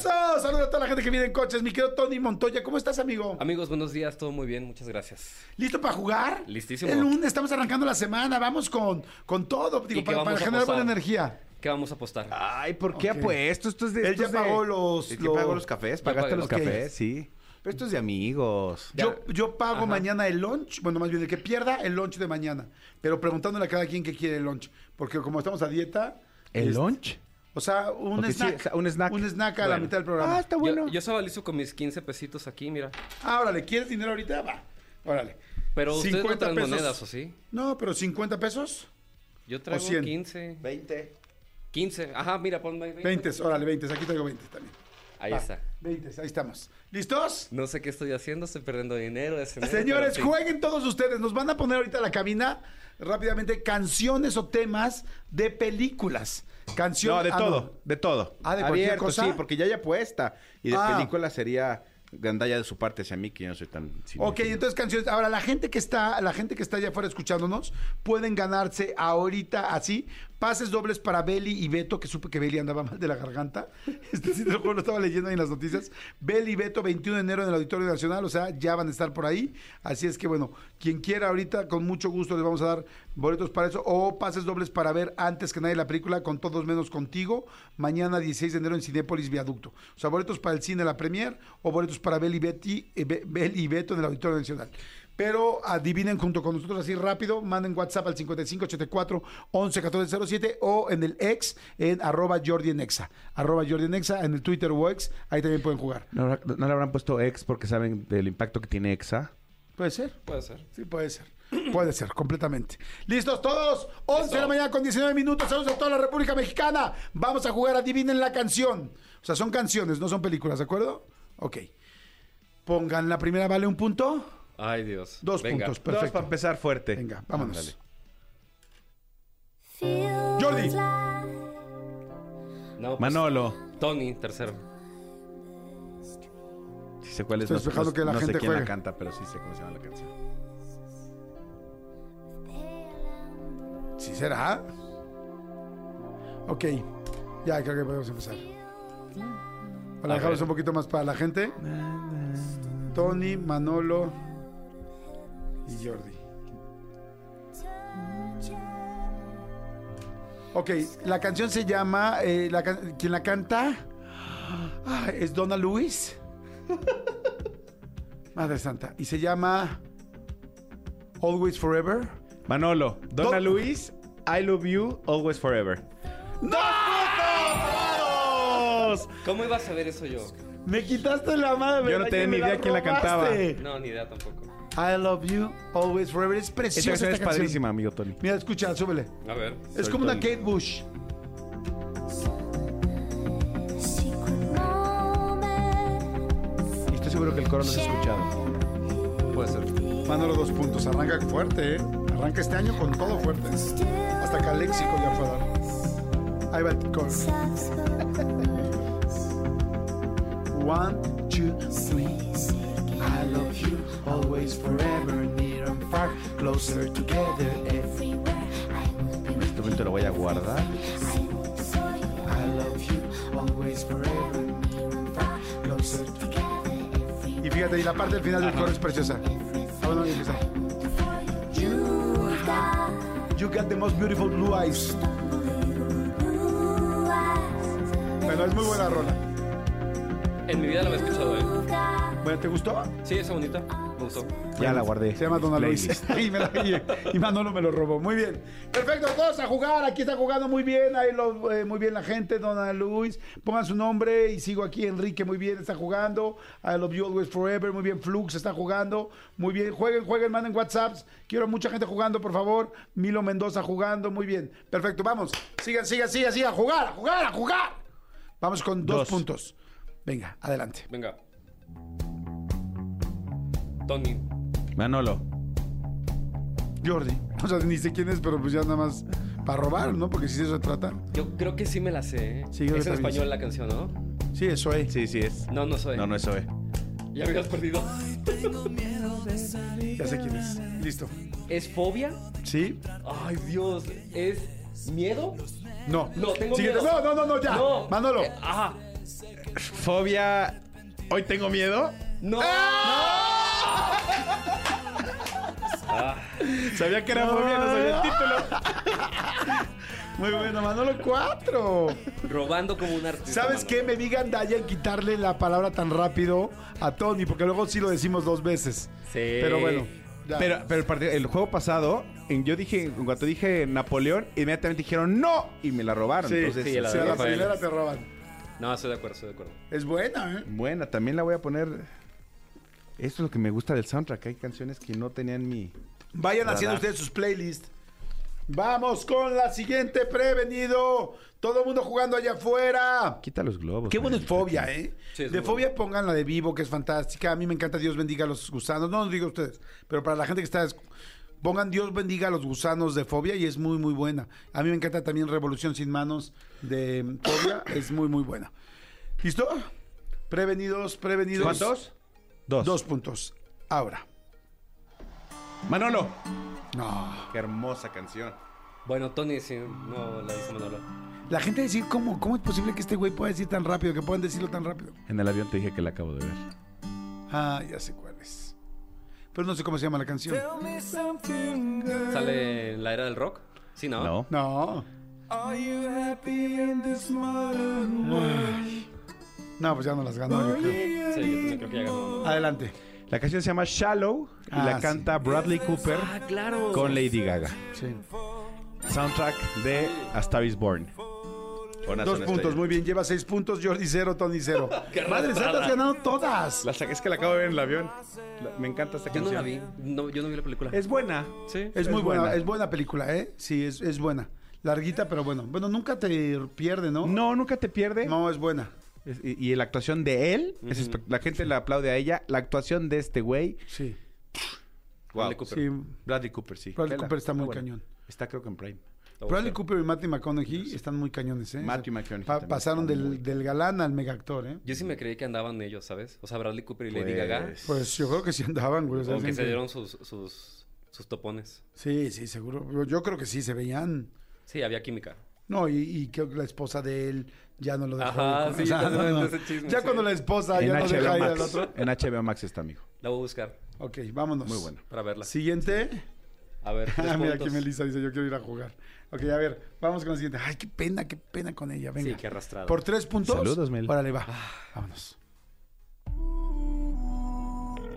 ¡Eso! Saludos a toda la gente que viene en coches. Mi querido Tony Montoya, ¿cómo estás, amigo? Amigos, buenos días, todo muy bien, muchas gracias. ¿Listo para jugar? Listísimo. El lunes estamos arrancando la semana, vamos con, con todo, digo, para, generar buena energía. ¿Qué vamos a apostar? Ay, ¿por qué Ok. apuesto? Esto es de. Él ya de- pagó los- ¿El que los- pagó los cafés? ¿Pagaste pagué los cafés? Sí. Pero esto es de amigos. Yo, yo pago mañana el lunch, bueno, más bien el que pierda el lunch de mañana, pero preguntándole a cada quien que quiere el lunch, porque como estamos a dieta... ¿El lunch? O sea, un sí, snack. o sea, un snack. Un snack a la mitad del programa. Ah, está bueno. Yo, yo estaba listo con mis 15 pesitos aquí, mira. Ah, órale, ¿quieres dinero ahorita? Va, órale. Pero ustedes no 50 traen pesos. monedas, ¿o sí? No, pero 50 pesos. Yo traigo 100. 15. 20. 15. Ajá, mira, ponme ahí 20, órale, 20. Aquí traigo 20 también. Ahí Va, está. 20, ahí estamos. ¿Listos? No sé qué estoy haciendo, estoy perdiendo dinero. ese dinero, Señores, sí. jueguen todos ustedes. Nos van a poner ahorita en la cabina rápidamente canciones o temas de películas. Canción, No, de ah, todo, de todo. Ah, ¿de cualquier Abierto, cosa? sí, porque ya hay apuesta. Y de Ah. película sería gandalla de su parte hacia mí, que yo no soy tan... Ok, cinéfilo. entonces canciones. Ahora, la gente que está, la gente que está allá afuera escuchándonos, pueden ganarse ahorita así pases dobles para Beli y Beto, que supe que Beli andaba mal de la garganta. Este sí, lo estaba leyendo ahí en las noticias. Beli y Beto, 21 de enero en el Auditorio Nacional, o sea, ya van a estar por ahí. Así es que, bueno, quien quiera ahorita, con mucho gusto les vamos a dar boletos para eso. O pases dobles para ver antes que nadie la película, con todos menos contigo, mañana 16 de enero en Cinépolis Viaducto. O sea, boletos para el cine La Premier o boletos para Beli y, eh, Be- Beli y Beto en el Auditorio Nacional. Pero adivinen junto con nosotros así rápido, manden WhatsApp al 5584 111407 o en el ex en arroba Jordi en Exa. Arroba Jordi en Exa, en el Twitter o ex, ahí también pueden jugar. ¿No, no le habrán puesto ex porque saben del impacto que tiene exa? ¿Puede ser? Puede ser. Sí, puede ser. Puede ser, completamente. ¿Listos todos? 11 de la mañana con 19 minutos. Saludos a toda la República Mexicana. Vamos a jugar, adivinen la canción. O sea, son canciones, no son películas, ¿de acuerdo? Ok. Pongan la primera, ¿vale un punto? Ay, Dios. Dos Venga. puntos, Dos para perfecto. empezar fuerte. Venga, vámonos. Ándale. Jordi. No, pues, Manolo. Tony, tercero. Sí sé cuál es. Estoy no sé- que la no sé gente quién juegue. la canta, pero sí sé cómo se llama la canción. ¿Sí será? Ok, ya creo que podemos empezar. Para dejarlos un poquito más para la gente. Tony, Manolo y Jordi. Ok, la canción se llama. eh, la ¿Quién la canta? Ah, es Donna Lewis. Madre Santa. Y se llama. Always Forever. Manolo. Donna Do- Luis. I love you always forever. ¡Dos puntos! ¿Cómo iba a saber eso yo? Me quitaste la madre. Yo no tenía ni idea quién la cantaba. No, ni idea tampoco. I love you, always forever. Es Esta preciosa canción esta es canción. padrísima, amigo Tony. Mira, escucha, súbele. A ver. Es como una Kate Bush. Y estoy seguro que el coro no se ha escuchado. Puede ser. Manolo dos puntos. Arranca fuerte, ¿eh? Arranca este año con todo fuerte. Hasta Caléxico ya fue a dar. Ahí va el coro. One, two, three. I love you, always forever, near and far, closer together. En este momento lo voy a guardar. I love you, always forever, near and far, closer together. Y fíjate, y la parte del final del coro es preciosa. Bueno, ahí empieza. You got the most beautiful blue eyes. Bueno, es muy buena rola. En mi vida lo había escuchado, ¿eh? Bueno, ¿te gustó? Sí, está bonita. Me gustó. Ya la guardé. Se llama Donna Luis. Y, me la- y- y Manolo me lo robó. Muy bien. Perfecto, todos a jugar. Aquí está jugando muy bien. Ahí lo, eh, muy bien la gente. Donna Luis. Pongan su nombre y sigo aquí. Enrique, muy bien, está jugando. I love you always forever. Muy bien. Flux está jugando. Muy bien. Jueguen, jueguen, manden WhatsApps. Quiero mucha gente jugando, por favor. Milo Mendoza jugando. Muy bien. Perfecto, vamos. Sigan, sigan, sigan, sigan. A jugar, a jugar, a jugar. Vamos con dos, Dos. puntos. Venga, adelante. Venga. Tony. Manolo. Jordi. O sea, ni sé quién es, pero pues ya nada más para robar, ¿no? Porque si eso se trata. Yo creo que sí me la sé, ¿eh? Sí, es en también español la canción, ¿no? Sí, es. Sí, sí es. No, no soy. No, no es Zoe. Ya me habías perdido. Ya sé quién es. Listo. ¿Es fobia? ¿Sí? Ay, Dios. ¿Es miedo? No. No, tengo Siguiente. miedo. No, no, no, no, ya. No. Manolo. Eh, ah. Fobia. Hoy tengo miedo. No. Sabía que era fobia, no sabía el título. Muy bueno, Manolo 4. Robando como un artista. ¿Sabes mano. qué? Me vi gandalla en quitarle la palabra tan rápido a Tony, porque luego sí lo decimos dos veces. Sí. Pero bueno. ya. Pero, pero el, partido- el juego pasado, yo dije, en cuanto dije Napoleón, inmediatamente dijeron no y me la robaron. Sí, Entonces, sí, la a primera te roban. No, estoy de acuerdo, estoy de acuerdo. Es buena, ¿eh? buena, también la voy a poner. Esto es lo que me gusta del soundtrack. Hay canciones que no tenían mi. Vayan Radar. haciendo ustedes sus playlists. Vamos con la siguiente prevenido. Todo el mundo jugando allá afuera. Quita los globos. Qué buena man. es fobia, ¿eh? Sí, es de fobia pongan la de vivo, que es fantástica. A mí me encanta Dios bendiga a los gusanos. No, no digo ustedes, pero para la gente que está... Pongan Dios bendiga a los gusanos de fobia y es muy, muy buena. A mí me encanta también Revolución sin manos de fobia. es muy, muy buena. ¿Listo? Prevenidos, prevenidos. ¿Cuántos? Dos. Dos puntos. Ahora. Manolo. No. Qué hermosa canción. Bueno, Tony sí, no la dice Manolo. La gente decir, ¿cómo, ¿cómo es posible que este güey pueda decir tan rápido? Que puedan decirlo tan rápido. En el avión te dije que la acabo de ver. Ah, ya sé cuál. Pero no sé cómo se llama la canción. ¿Sale en la era del rock? Sí, ¿no? No. No. No, pues ya no las ganó. yo creo. Sí, yo también creo que ya ganó. Adelante. La canción se llama Shallow y Ah, la sí. canta Bradley Cooper Ah, claro. con Lady Gaga. Sí. Soundtrack de A Star is Born. Dos puntos, estrella. muy bien. Lleva seis puntos, Jordi cero, Tony cero. Madre santa, has ganado todas. La saqué, es que la acabo de ver en el avión. La- me encanta esta Yo no canción. la vi. No, yo no vi la película. Es buena. Sí. Es muy buena, buena. es buena película, ¿eh? Sí, es, es buena. Larguita, pero bueno. Bueno, nunca te pierde, ¿no? No, nunca te pierde. No, es buena. Es- y, y la actuación de él, la gente le aplaude a ella. La actuación de este güey, Sí. wow. Bradley Cooper. Sí. Bradley Cooper, sí. Bradley Cooper está muy bueno. cañón. Está creo que en Prime. Bradley. Cooper y Matthew McConaughey están muy cañones, ¿eh? Matthew McConaughey Pa- pasaron del, del galán al mega actor, ¿eh? Yo sí me creí que andaban ellos, ¿sabes? O sea, Bradley Cooper y Lady Pues- Gaga. Pues yo creo que sí andaban, güey. o sea, que se dieron sus, sus, sus topones. Sí, sí, seguro. Yo- Yo creo que sí, se veían. Sí, había química. No, y, y creo que la esposa de él ya no lo dejó. Ajá, sí, o sea, no, no. ese chisme, ya sí. cuando la esposa En ya no deja ir al otro. En HBO Max está, amigo. La voy a buscar Ok, vámonos. Muy bueno. para verla. Siguiente. A ver, Ah, mira, aquí Melissa dice, yo quiero ir a jugar. Ok, a ver, vamos con la siguiente. Ay, qué pena, qué pena con ella. Venga. Sí, qué arrastrado. Por tres puntos. Saludos, Mel. Órale, va. Vámonos.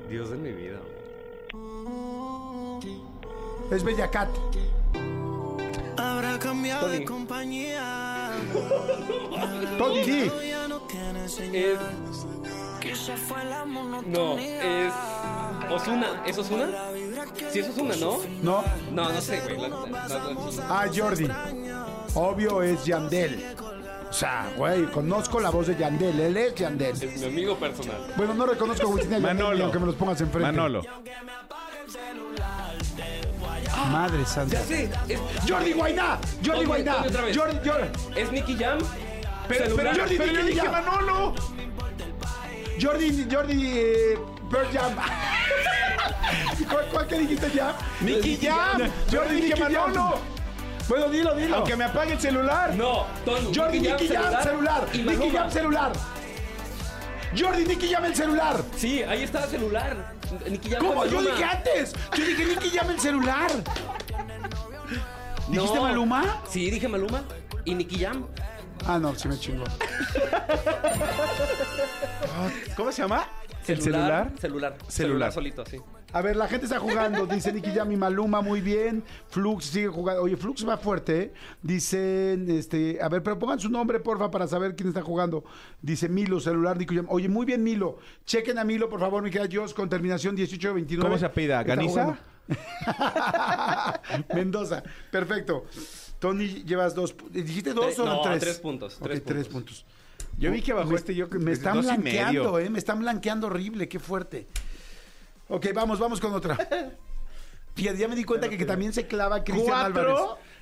Dios de mi vida. Es Bella Cat. Habrá cambiado Tony. de compañía. Tony D. Ya no tiene Es... No, monotonía. es... Osuna. ¿Es Osuna? Sí, es Osuna, ¿no? No. No, no sé, güey. la- la- la- la- Ah, Jordi. Obvio es Yandel. O sea, güey, conozco la voz de Yandel. Él es Yandel. Es mi amigo personal. Bueno, no reconozco a Agustín Yandel, Manolo. ni aunque me los pongas enfrente. Manolo. Madre santa. Ya sé, es... Jordi Guainá. Jordi Guainá. Tony otra vez. Jordi, Jordi. ¿Es Nicky Jam? Pero, pero Jordi, Pero yo Nicky dije Jam. Manolo. Jordi, Jordi, eh, Pearl Jam. ¿Cuál, cuál que dijiste ya? Nicky Jam. Jordi, dije Nicky Jam. Manolo. Bueno, dilo, dilo. Aunque me apague el celular. No, Tony. Jordi, Nicky Jam, celular. y Nicky. Jam, celular. Jordi, Nicky Jam, el celular. Sí, ahí está el celular. Nicky Jam ¿Cómo? Yo dije antes. Yo dije Nicky Jam, el celular. ¿Dijiste No. Maluma? Sí, dije Maluma. ¿Y Nicky Jam? Ah, no, sí me chingó. ¿Cómo se llama? ¿El Celular. celular? Celular. Solito, sí. A ver, la gente está jugando. Dice Nicky Jam y Maluma, muy bien. Flux sigue jugando. Oye, Flux va fuerte, ¿eh? Dicen, este, a ver, pero pongan su nombre, porfa, para saber quién está jugando. Dice Milo, celular, Nicky Jam. Oye, muy bien, Milo. Chequen a Milo, por favor, mi querida Jos, con terminación 1829. ¿Cómo se? Está ¿Ganiza? Mendoza. Perfecto. Tony, llevas dos. ¿Dijiste dos o no, tres? tres puntos, tres tres puntos. puntos. Yo vi que bajó Me- este yo Me están blanqueando. ¿eh? Me están blanqueando horrible, qué fuerte. Ok, vamos, vamos con otra. Fíjate, ya me di cuenta que, que también se clava Cristian. Álvarez.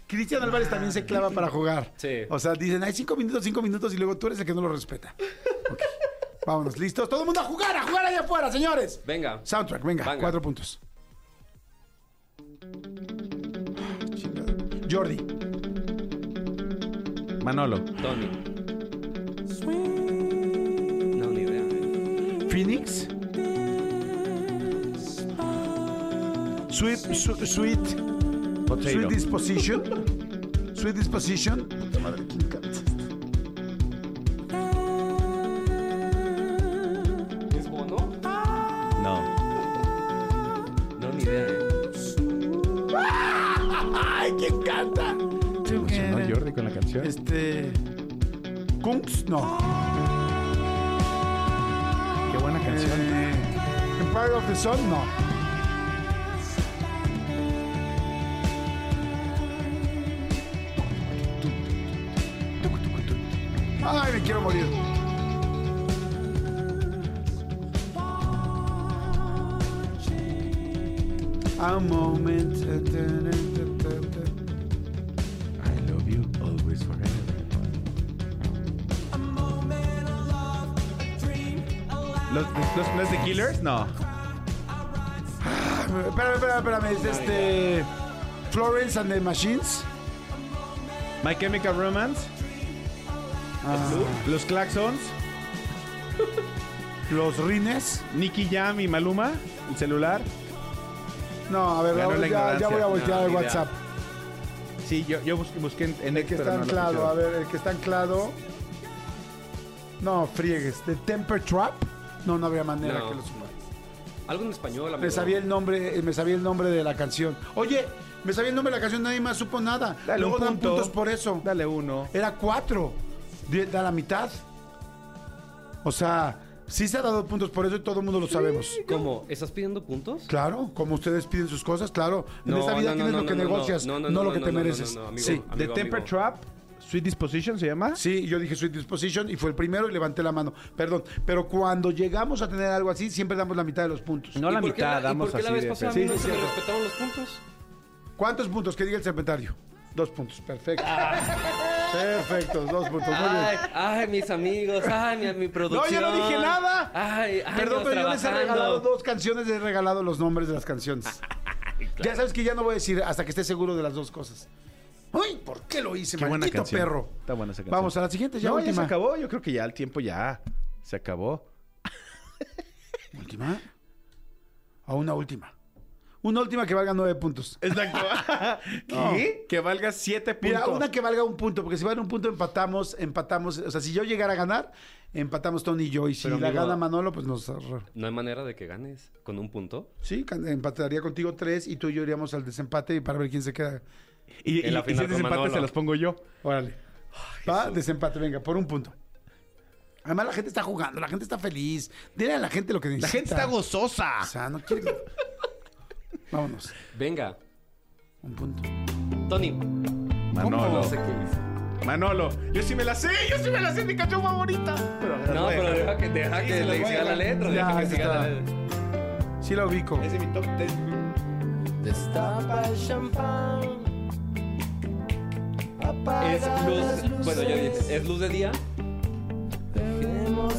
Cristian Álvarez también se clava para jugar. Sí. O sea, dicen, hay cinco minutos, cinco minutos y luego tú eres el que no lo respeta. Vámonos, listos. Todo el mundo a jugar, a jugar allá afuera, señores. Venga. Soundtrack, venga, Venga. cuatro puntos. Jordi, Manolo. Tony. No, ni idea. eh. Phoenix. Sweet, su- sweet, Potato. sweet disposition. Sweet disposition. ¿Es canción? Este. Kungs, no. Qué buena canción. Eh, Empire of the Sun, no. Ay, me quiero morir. A moment. ¿Los, los, los de Killers? No. Espérame, espérame, espérame. Es este. Florence and the Machines. My Chemical Romance. Los Claxons. Los Rines. Nicky Jam y Maluma. El celular. No, a ver, Ganó la ya, ya ignorancia. voy a voltear No, el ni idea. WhatsApp. Sí, yo, yo busqué, busqué en, en El que está no lo anclado, a ver, el que está anclado. No, friegues. ¿De Temper Trap? No, no había manera No. que lo sumara. Algo en español, amigo. Me sabía el nombre, eh, me sabía el nombre de la canción. Oye, me sabía el nombre de la canción, nadie más supo nada. Dale Luego un dan punto. puntos por eso. Dale uno. Era cuatro. Da la mitad. O sea, sí se ha dado puntos por eso y todo el mundo lo sabemos. ¿Cómo? ¿Estás pidiendo puntos? Claro, como ustedes piden sus cosas, claro. En No, esta vida no, no, tienes no, lo que negocias, no, no, no, lo que no, te no, no, mereces. no, amigo. sí. De Amigo, Temper amigo. Trap, Sweet Disposition se llama. Sí, yo dije Sweet Disposition y fue el primero y levanté la mano. Perdón, pero cuando llegamos a tener algo así, siempre damos la mitad de los puntos. No la ¿Y por qué mitad, la- ¿Y damos por qué la vez de pasada a Sí, mí no sí, se me cierto. respetaron los puntos? ¿Cuántos puntos? Que diga el serpentario. Dos puntos, perfecto. Perfecto, dos puntos. Muy bien. Ay, ay, mis amigos, ay, mi, mi No, producción. yo no dije nada. Ay, Perdón, años pero yo les he trabajando. regalado dos canciones, les he regalado los nombres de las canciones. Ya sabes que ya no voy a decir hasta que esté seguro de las dos cosas. Uy, ¿por qué lo hice, Qué maldito perro? Está buena esa canción. Vamos a la siguiente, ya no, ya se acabó. Yo creo que ya el tiempo ya se acabó. ¿Última? A una última. Una última que valga nueve puntos. Exacto. ¿Qué? Que valga siete puntos. Mira, una que valga un punto, porque si vale un punto empatamos, empatamos. O sea, si yo llegara a ganar, empatamos Tony y yo. Y si Pero, la amigo- gana Manolo, pues nos... No hay manera de que ganes con un punto. Sí, empataría contigo tres y tú y yo iríamos al desempate para ver quién se queda. Y, la si es desempate Manolo. se las pongo yo. Órale. Va, desempate, venga, por un punto. Además, la gente está jugando, la gente está feliz. Dile a la gente lo que La necesita. gente está gozosa. O sea, no quiere... Vámonos. Venga, Un punto. Tony. Manolo. No sé qué hice. Manolo. Yo sí me la sé. Yo sí me la sé. Mi canción favorita. Pero No, pero deja que, deja Sí, que le voy a siga la dejar. letra. Ya, Deja que ahí siga la letra. Sí la ubico. Ese es mi top 10. Destapa el champán. Es luz. Bueno, ya dije. Es luz de día.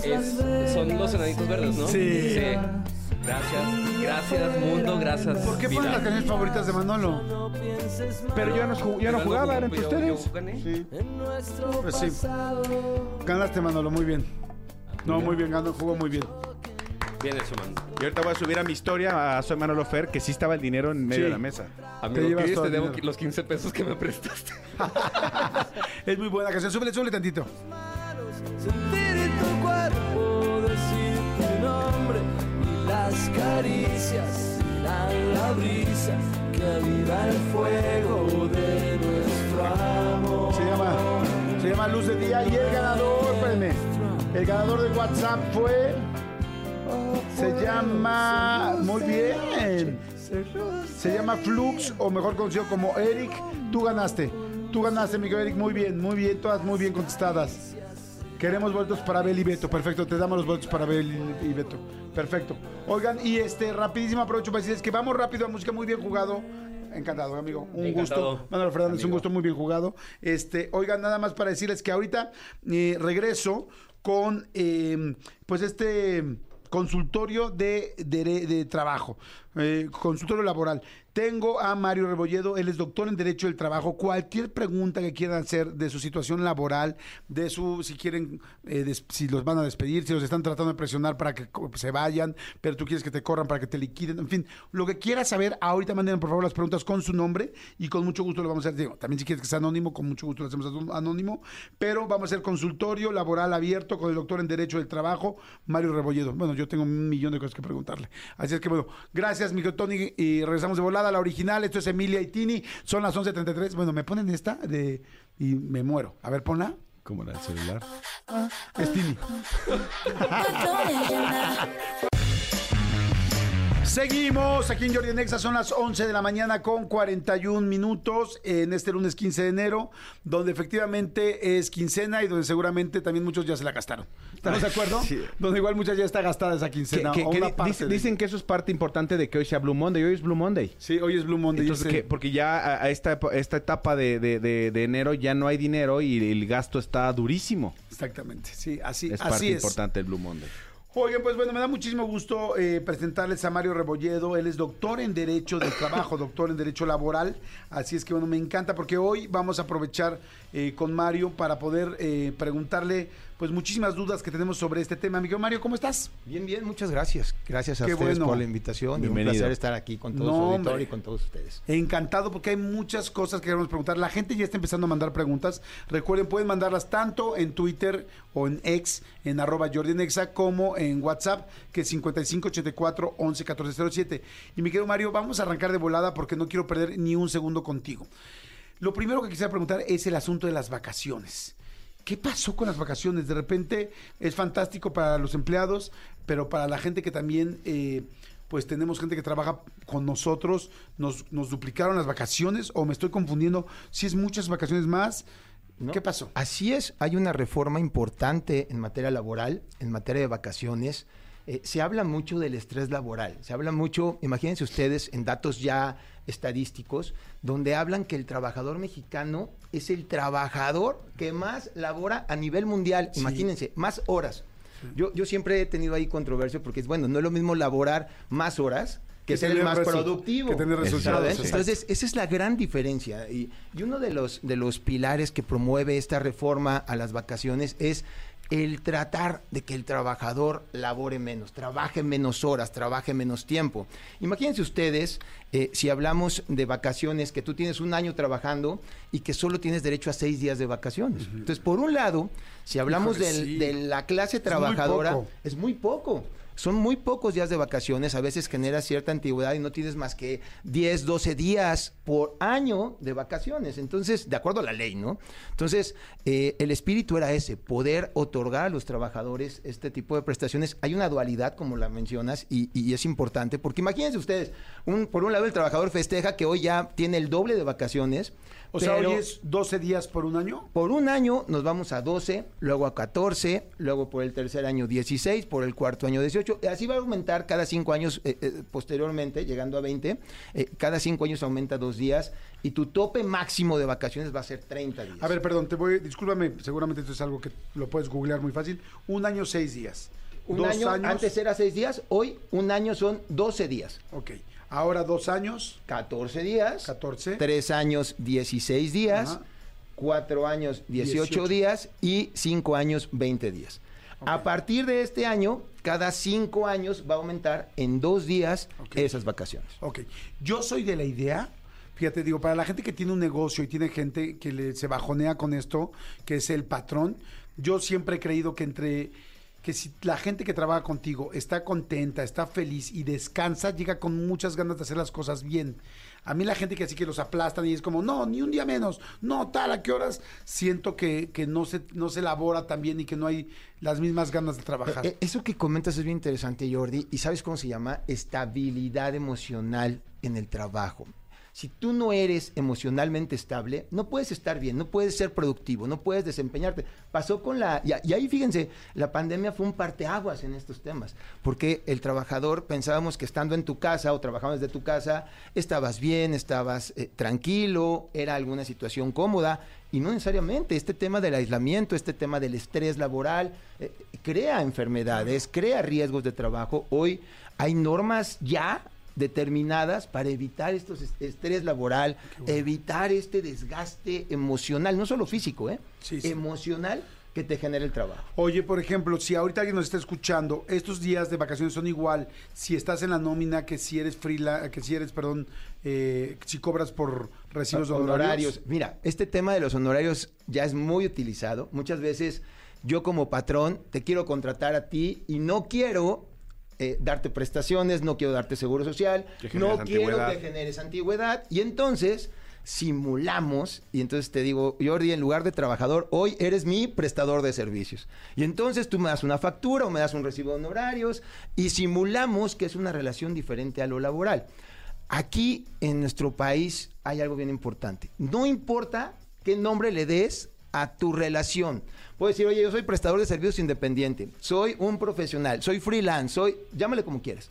Es, son los enanitos verdes, ¿no? Sí. Gracias. Gracias, mundo. Gracias. ¿Por qué ponen las canciones favoritas de Manolo? Pero yo no, ju- yo no jugaba, eran ustedes. yo gané. Sí. en nuestro Pues sí. pasado. Ganaste, Manolo, muy bien. No, muy bien, ganó, jugó muy bien. Hecho, man. Y ahorita voy a subir a mi historia a Soy Manolo Fer, que sí estaba el dinero en medio Sí. de la mesa. Amigo llevas Chris, todo te el debo dinero. los 15 pesos que me prestaste. Es muy buena canción. Súbele, súbele tantito. Sentir tu cuerpo, decir tu nombre y las caricias irán la brisa que aviva el fuego de nuestro amor. Se llama, se llama Luz de Día y el ganador, espérenme. El ganador de WhatsApp fue. Se llama. Muy bien. Se llama Flux, o mejor conocido como Eric. Tú ganaste. Tú ganaste, Miguel Eric. Muy bien, muy bien. Todas muy bien contestadas. Queremos boletos para Bel y Beto. Perfecto, te damos los boletos para Bel y Beto. Perfecto. Oigan, y este, rapidísimo aprovecho para decirles que vamos rápido a música muy bien jugado. Encantado, amigo. Un Encantado, gusto. Manuel Fernández, un gusto muy bien jugado. Este, oigan, nada más para decirles que ahorita eh, regreso con eh, pues este consultorio de, de, de trabajo, eh, consultorio laboral. Tengo a Mario Rebolledo, él es doctor en Derecho del Trabajo. Cualquier pregunta que quieran hacer de su situación laboral, de su, si quieren, eh, si los van a despedir, si los están tratando de presionar para que se vayan, pero tú quieres que te corran para que te liquiden, en fin, lo que quieras saber, ahorita manden por favor las preguntas con su nombre y con mucho gusto lo vamos a hacer. Digo, también si quieres que sea anónimo, con mucho gusto lo hacemos anó- anónimo, pero vamos a hacer consultorio laboral abierto con el doctor en Derecho del Trabajo, Mario Rebolledo. Bueno, yo tengo un millón de cosas que preguntarle. Así es que bueno, gracias, Miguel Tony, y regresamos de volada a la original. Esto es Emilia y Tini, son las 11.33. Bueno, me ponen esta de y me muero. A ver, ponla. Como la del celular. Es Tini. Seguimos aquí en Jordi Nexa, son las 11 de la mañana con 41 minutos en este lunes 15 de enero, donde efectivamente es quincena y donde seguramente también muchos ya se la gastaron. ¿Estamos de acuerdo? Sí. Donde igual muchas ya está gastada esa quincena. que- o que una di- parte dice- de- dicen que eso es parte importante de que hoy sea Blue Monday. Hoy es Blue Monday. Sí, hoy es Blue Monday. Entonces, que- porque ya a, esta, esta etapa de, de- enero ya no hay dinero y el gasto está durísimo. Exactamente, sí, así, Es así parte es. importante del Blue Monday. Oigan, pues bueno, me da muchísimo gusto eh, presentarles a Mario Rebolledo. Él es doctor en Derecho del Trabajo, doctor en Derecho Laboral. Así es que bueno, me encanta porque hoy vamos a aprovechar eh, con Mario para poder eh, preguntarle pues muchísimas dudas que tenemos sobre este tema. Amigo Mario, ¿cómo estás? Bien, bien, muchas gracias. Gracias a Qué ustedes bueno. por la invitación y un Bienvenido. placer estar aquí con todo No, su hombre. auditorio y con todos ustedes. Encantado porque hay muchas cosas que queremos preguntar. La gente ya está empezando a mandar preguntas. Recuerden, pueden mandarlas tanto en Twitter o en X, en arroba Jordi en Exa, como en WhatsApp, que es 5584 11 1407. Y mi querido Mario, vamos a arrancar de volada porque no quiero perder ni un segundo contigo. Lo primero que quisiera preguntar es el asunto de las vacaciones. ¿Qué pasó con las vacaciones? De repente es fantástico para los empleados, pero para la gente que también, eh, pues tenemos gente que trabaja con nosotros, nos, nos duplicaron las vacaciones o me estoy confundiendo. Si es muchas vacaciones más, ¿no? ¿Qué pasó? Así es, hay una reforma importante en materia laboral, en materia de vacaciones. Eh, se habla mucho del estrés laboral, se habla mucho, imagínense ustedes, en datos ya estadísticos, donde hablan que el trabajador mexicano es el trabajador que más labora a nivel mundial, imagínense, más horas. Yo, yo siempre he tenido ahí controversia porque es bueno, no es lo mismo laborar más horas que, Que ser el más productivo. que tener resultados. Entonces, esa es la gran diferencia. Y, y uno de los, de los pilares que promueve esta reforma a las vacaciones es el tratar de que el trabajador labore menos, trabaje menos horas, trabaje menos tiempo. Imagínense ustedes, eh, si hablamos de vacaciones, que tú tienes un año trabajando y que solo tienes derecho a seis días de vacaciones. Entonces, por un lado, si hablamos Híjole, del- sí. de la clase muy trabajadora, poco. es muy poco. Son muy pocos días de vacaciones, a veces genera cierta antigüedad y no tienes más que 10, 12 días por año de vacaciones. Entonces, de acuerdo a la ley, ¿no? Entonces, eh, el espíritu era ese, poder otorgar a los trabajadores este tipo de prestaciones. Hay una dualidad, como la mencionas, y, y es importante, porque imagínense ustedes, un, por un lado el trabajador festeja que hoy ya tiene el doble de vacaciones. O sea, hoy es 12 días por un año. por un año nos vamos a 12, luego a 14, luego por el tercer año 16, por el cuarto año 18. y Así va a aumentar cada cinco años eh, eh, posteriormente, llegando a 20. eh, cada cinco años aumenta dos días y tu tope máximo de vacaciones va a ser 30 días. A ver, perdón, te voy, discúlpame, seguramente esto es algo que lo puedes googlear muy fácil. Un año, seis días. un Dos año, años. antes era seis días, hoy un año son 12 días. Ok. Ahora dos años, 14 días. 14. Tres años, 16 días. Ajá. Cuatro años, 18, 18. días. Y cinco años, 20 días. A partir de este año, cada cinco años va a aumentar en dos días esas vacaciones. Ok. Yo soy de la idea, fíjate, digo, para la gente que tiene un negocio y tiene gente que le, se bajonea con esto, que es el patrón, yo siempre he creído que entre que si la gente que trabaja contigo está contenta, está feliz y descansa, llega con muchas ganas de hacer las cosas bien. A mí la gente que así que los aplastan y es como, no, ni un día menos, no, tal, a qué horas, siento que, que no, se, no se elabora tan bien y que no hay las mismas ganas de trabajar. Eh, Eso que comentas es bien interesante, Jordi. ¿Y sabes cómo se llama? Estabilidad emocional en el trabajo. Si tú no eres emocionalmente estable, no puedes estar bien, no puedes ser productivo, no puedes desempeñarte. Pasó con la... Y, y ahí fíjense, la pandemia fue un parteaguas en estos temas, porque el trabajador pensábamos que estando en tu casa o trabajando desde tu casa, estabas bien, estabas eh, tranquilo, era alguna situación cómoda, y no necesariamente. Este tema del aislamiento, este tema del estrés laboral, eh, crea enfermedades, crea riesgos de trabajo. Hoy hay normas ya determinadas para evitar estos est- estrés laboral, evitar este desgaste emocional, no solo físico, ¿eh? Sí, sí. emocional que te genera el trabajo. Oye, por ejemplo, si ahorita alguien nos está escuchando, estos días de vacaciones son igual si estás en la nómina que si eres freela, que si eres, perdón, eh, si cobras por recibos honorarios. Mira, este tema de los honorarios ya es muy utilizado. Muchas veces yo como patrón te quiero contratar a ti y no quiero eh, darte prestaciones, no quiero darte seguro social, no quiero que generes antigüedad. Y entonces simulamos, y entonces te digo, Jordi, en lugar de trabajador, hoy eres mi prestador de servicios. Y entonces tú me das una factura o me das un recibo de honorarios y simulamos que es una relación diferente a lo laboral. Aquí en nuestro país hay algo bien importante. No importa qué nombre le des a tu relación. Puedes decir, oye, yo soy prestador de servicios independiente, soy un profesional, soy freelance, soy, llámale como quieras.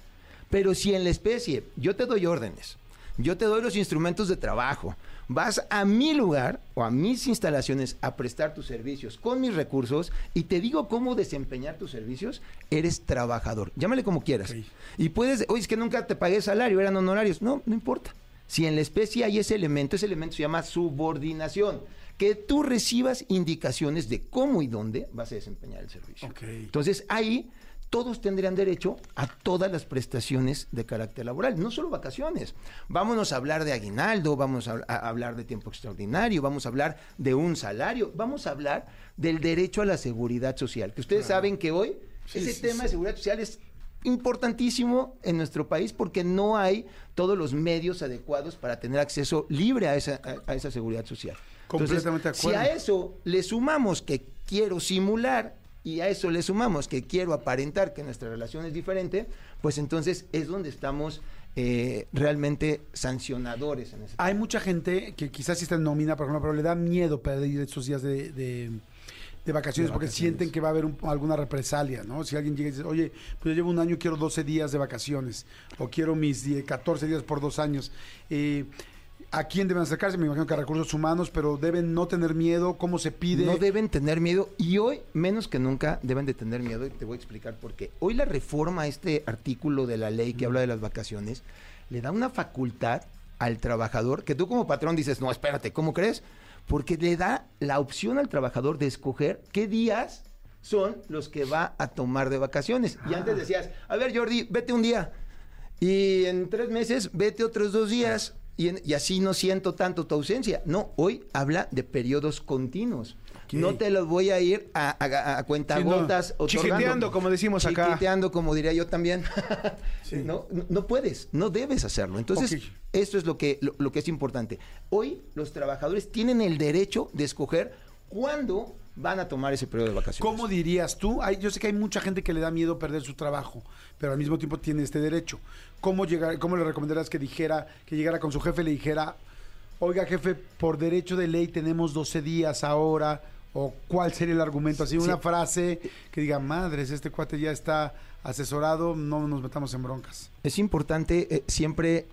Pero si en la especie yo te doy órdenes, yo te doy los instrumentos de trabajo, vas a mi lugar o a mis instalaciones a prestar tus servicios con mis recursos y te digo cómo desempeñar tus servicios, eres trabajador. Llámale como quieras. Y puedes, oye, es que nunca te pagué salario, eran honorarios. No, no importa. Si en la especie hay ese elemento, ese elemento se llama subordinación. Que tú recibas indicaciones de cómo y dónde vas a desempeñar el servicio. Entonces ahí todos tendrían derecho a todas las prestaciones de carácter laboral, no solo vacaciones. Vámonos a hablar de aguinaldo, vamos a, a hablar de tiempo extraordinario, vamos a hablar de un salario, vamos a hablar del derecho a la seguridad social, que ustedes saben que hoy Sí, ese sí, tema sí. de seguridad social es importantísimo en nuestro país porque no hay todos los medios adecuados para tener acceso libre a esa, a- a esa seguridad social. Completamente de si a eso le sumamos que quiero simular y a eso le sumamos que quiero aparentar que nuestra relación es diferente, pues entonces es donde estamos eh, realmente sancionadores en ese Hay mucha gente que quizás sí está en nómina, por ejemplo, pero le da miedo perder estos días de, de- de vacaciones De porque sienten que va a haber un- alguna represalia, ¿no? Si alguien llega y dice, oye, pues yo llevo un año, quiero 12 días de vacaciones o quiero mis 10, 14 días por dos años. Eh, ¿A quién deben acercarse? Me imagino que a recursos humanos, pero deben no tener miedo. ¿Cómo se pide? No deben tener miedo y hoy, menos que nunca, deben de tener miedo y te voy a explicar por qué. Hoy la reforma, a este artículo de la ley que habla de las vacaciones, le da una facultad al trabajador que tú como patrón dices, no, espérate, ¿cómo crees? Porque le da la opción al trabajador de escoger qué días son los que va a tomar de vacaciones. Y antes decías, a ver Jordi, vete un día. Y en tres meses, vete otros dos días. Y, en- y así no siento tanto tu ausencia. No, hoy habla de periodos continuos. No te los voy a ir a, a, a cuentagotas otorgando. Chiquiteando, como decimos acá. Chiquiteando, como diría yo también. no, no, no puedes, no debes hacerlo. Entonces, esto es lo que, lo, lo que es importante. Hoy los trabajadores tienen el derecho de escoger cuándo van a tomar ese periodo de vacaciones. ¿Cómo dirías tú? Hay- yo sé que hay mucha gente que le da miedo perder su trabajo, pero al mismo tiempo tiene este derecho. ¿Cómo, llegar, cómo le recomendarías que dijera, que llegara con su jefe y le dijera, oiga jefe, por derecho de ley tenemos 12 días ahora? ¿O cuál sería el argumento? Así, una Sí. frase que diga, madres, este cuate ya está asesorado, no nos metamos en broncas. Es importante eh, siempre,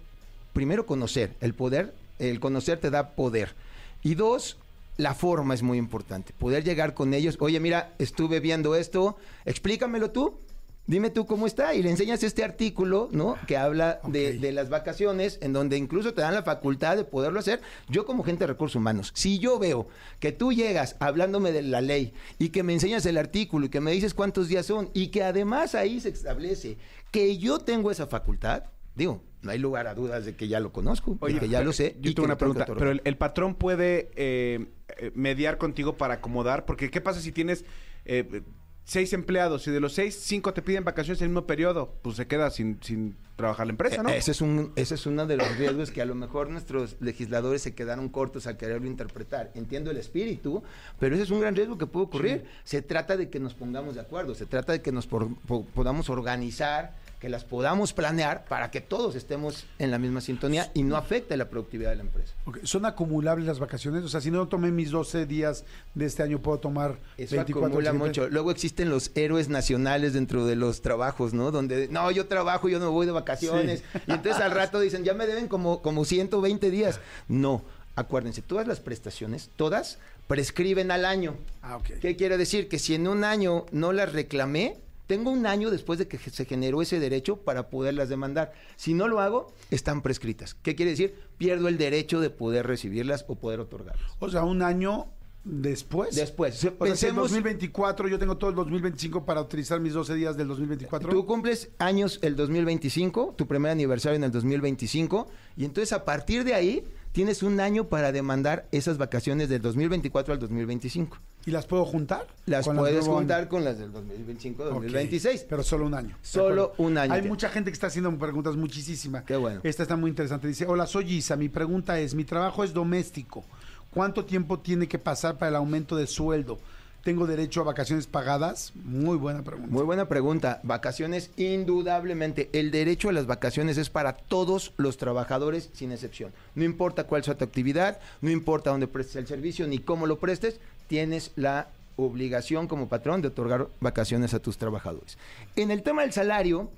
primero, conocer. El poder, el conocer te da poder. Y dos, la forma es muy importante. Poder llegar con ellos. Oye, mira, estuve viendo esto, explícamelo tú. Dime tú cómo está. Y le enseñas este artículo, ¿no? Que habla de, de las vacaciones, en donde incluso te dan la facultad de poderlo hacer. Yo, como gente de recursos humanos, si yo veo que tú llegas hablándome de la ley y que me enseñas el artículo y que me dices cuántos días son y que además ahí se establece que yo tengo esa facultad, digo, no hay lugar a dudas de que ya lo conozco, de que ya lo sé. Yo y tengo una pregunta. Pero el, el patrón puede eh, eh, mediar contigo para acomodar, porque ¿qué pasa si tienes eh, seis empleados y de los seis, cinco te piden vacaciones en el mismo periodo? Pues se queda sin, sin trabajar la empresa, ¿no? Eh, Ese es, un, ese es uno de los riesgos que a lo mejor nuestros legisladores se quedaron cortos al quererlo interpretar. Entiendo el espíritu, pero ese es un gran riesgo que puede ocurrir. Se trata de que nos pongamos de acuerdo, se trata de que nos por- po- podamos organizar, que las podamos planear para que todos estemos en la misma sintonía y no afecte la productividad de la empresa. ¿Son acumulables las vacaciones? O sea, si no tomé mis 12 días de este año, puedo tomar Eso 24 acumula mucho. Luego existen los héroes nacionales dentro de los trabajos, ¿no? Donde, no, yo trabajo, yo no voy de vacaciones. Sí. Y entonces al rato dicen, ya me deben como, como 120 días. No, acuérdense, todas las prestaciones, todas, prescriben al año. Ah, ok. ¿Qué quiere decir? Que si en un año no las reclamé, tengo un año después de que se generó ese derecho para poderlas demandar. Si no lo hago, están prescritas. ¿Qué quiere decir? Pierdo el derecho de poder recibirlas o poder otorgarlas. O sea, un año después. Después, O sea, si en pensemos- 2024 yo tengo todo el 2025 para utilizar mis 12 días del 2024. Tú cumples años el 2025, tu primer aniversario en el 2025, y entonces a partir de ahí tienes un año para demandar esas vacaciones del 2024 al 2025. ¿Y las puedo juntar? Las puedes juntar año? con las del 2025 Ok, 2026. Pero solo un año. Solo un año. Hay mucha gente que está haciendo preguntas muchísima. Qué bueno. Esta está muy interesante. Dice, hola, soy Isa. Mi pregunta es, mi trabajo es doméstico. ¿Cuánto tiempo tiene que pasar para el aumento de sueldo? ¿Tengo derecho a vacaciones pagadas? Muy buena pregunta. Muy buena pregunta. Vacaciones, indudablemente. El derecho a las vacaciones es para todos los trabajadores, sin excepción. No importa cuál sea tu actividad, no importa dónde prestes el servicio ni cómo lo prestes, tienes la obligación como patrón de otorgar vacaciones a tus trabajadores. En el tema del salario,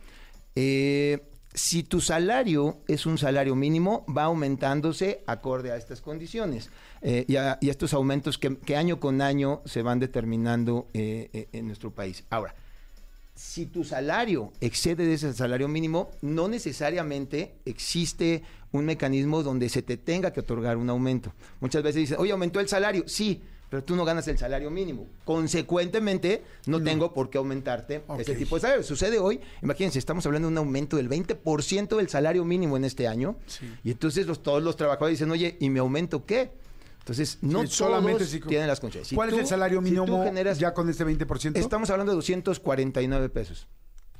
eh, si tu salario es un salario mínimo, va aumentándose acorde a estas condiciones eh, y, a, estos aumentos que, que año con año se van determinando eh, eh, en nuestro país. Ahora, si tu salario excede de ese salario mínimo, no necesariamente existe un mecanismo donde se te tenga que otorgar un aumento. Muchas veces dicen, oye, aumentó el salario. Sí, pero tú no ganas el salario mínimo. Consecuentemente, no, tengo por qué aumentarte Ok. ese tipo de salario. Sucede hoy, imagínense, estamos hablando de un aumento del 20% del salario mínimo en este año. Y entonces los, todos los trabajadores dicen, oye, ¿y mi aumento qué? Entonces, no Sí, solamente todos si- tienen las. Si ¿Cuál tú- es el salario si mínimo generas- ya con este 20%? Estamos hablando de 249 pesos.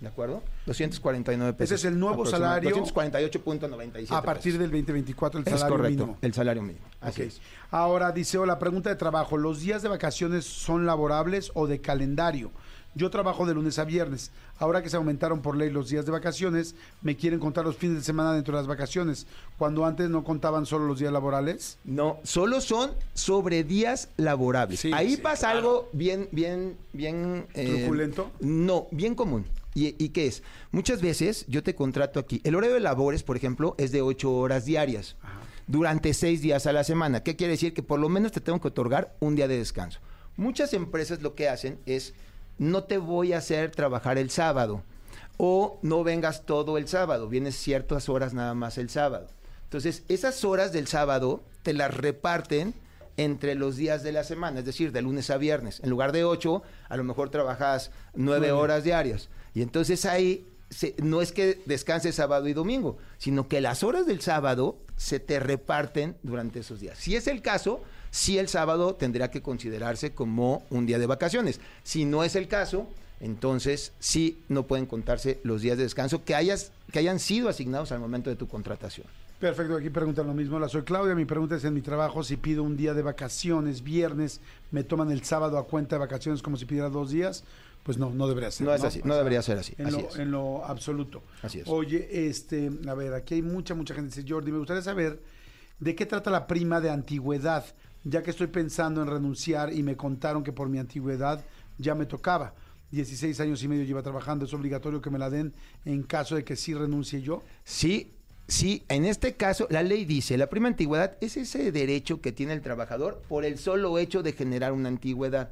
¿De acuerdo? 249 pesos. Ese es el nuevo salario 248.97. a partir pesos. del 2024 el Es salario correcto, mínimo. el salario mínimo. Así es. Ahora dice, hola, pregunta de trabajo. ¿Los días de vacaciones son laborables o de calendario? Yo trabajo de lunes a viernes. Ahora que se aumentaron por ley los días de vacaciones, me quieren contar los fines de semana dentro de las vacaciones, cuando antes no contaban solo los días laborales. No, solo son sobre días laborables. Sí, Ahí sí, pasa algo bien, bien, bien... eh, ¿Truculento? no, bien común. ¿Y, ¿Y qué es? Muchas veces yo te contrato aquí. El horario de labores, por ejemplo, es de ocho horas diarias. Durante seis días a la semana. ¿Qué quiere decir? Que por lo menos te tengo que otorgar un día de descanso. Muchas empresas lo que hacen es, no te voy a hacer trabajar el sábado. O no vengas todo el sábado, vienes ciertas horas nada más el sábado. Entonces, esas horas del sábado te las reparten entre los días de la semana, es decir, de lunes a viernes. En lugar de ocho, a lo mejor trabajas nueve Nueve. horas diarias. Y entonces ahí se- no es que descanses sábado y domingo, sino que las horas del sábado se te reparten durante esos días. Si es el caso, sí el sábado tendrá que considerarse como un día de vacaciones. Si no es el caso, entonces sí no pueden contarse los días de descanso que, hayas, que hayan sido asignados al momento de tu contratación. Perfecto, aquí preguntan lo mismo. Hola, soy Claudia. Mi pregunta es en mi trabajo, si pido un día de vacaciones, viernes, ¿me toman el sábado a cuenta de vacaciones como si pidiera dos días? Pues no, no debería ser. No es así, no debería ser así, En, así lo, es. en lo absoluto. Así es. Oye, este, a ver, aquí hay mucha, mucha gente. Dice, Jordi, me gustaría saber de qué trata la prima de antigüedad, ya que estoy pensando en renunciar y me contaron que por mi antigüedad ya me tocaba. 16 años y medio lleva trabajando, es obligatorio que me la den en caso de que sí renuncie yo. Sí, sí, en este caso la ley dice, la prima antigüedad es ese derecho que tiene el trabajador por el solo hecho de generar una antigüedad.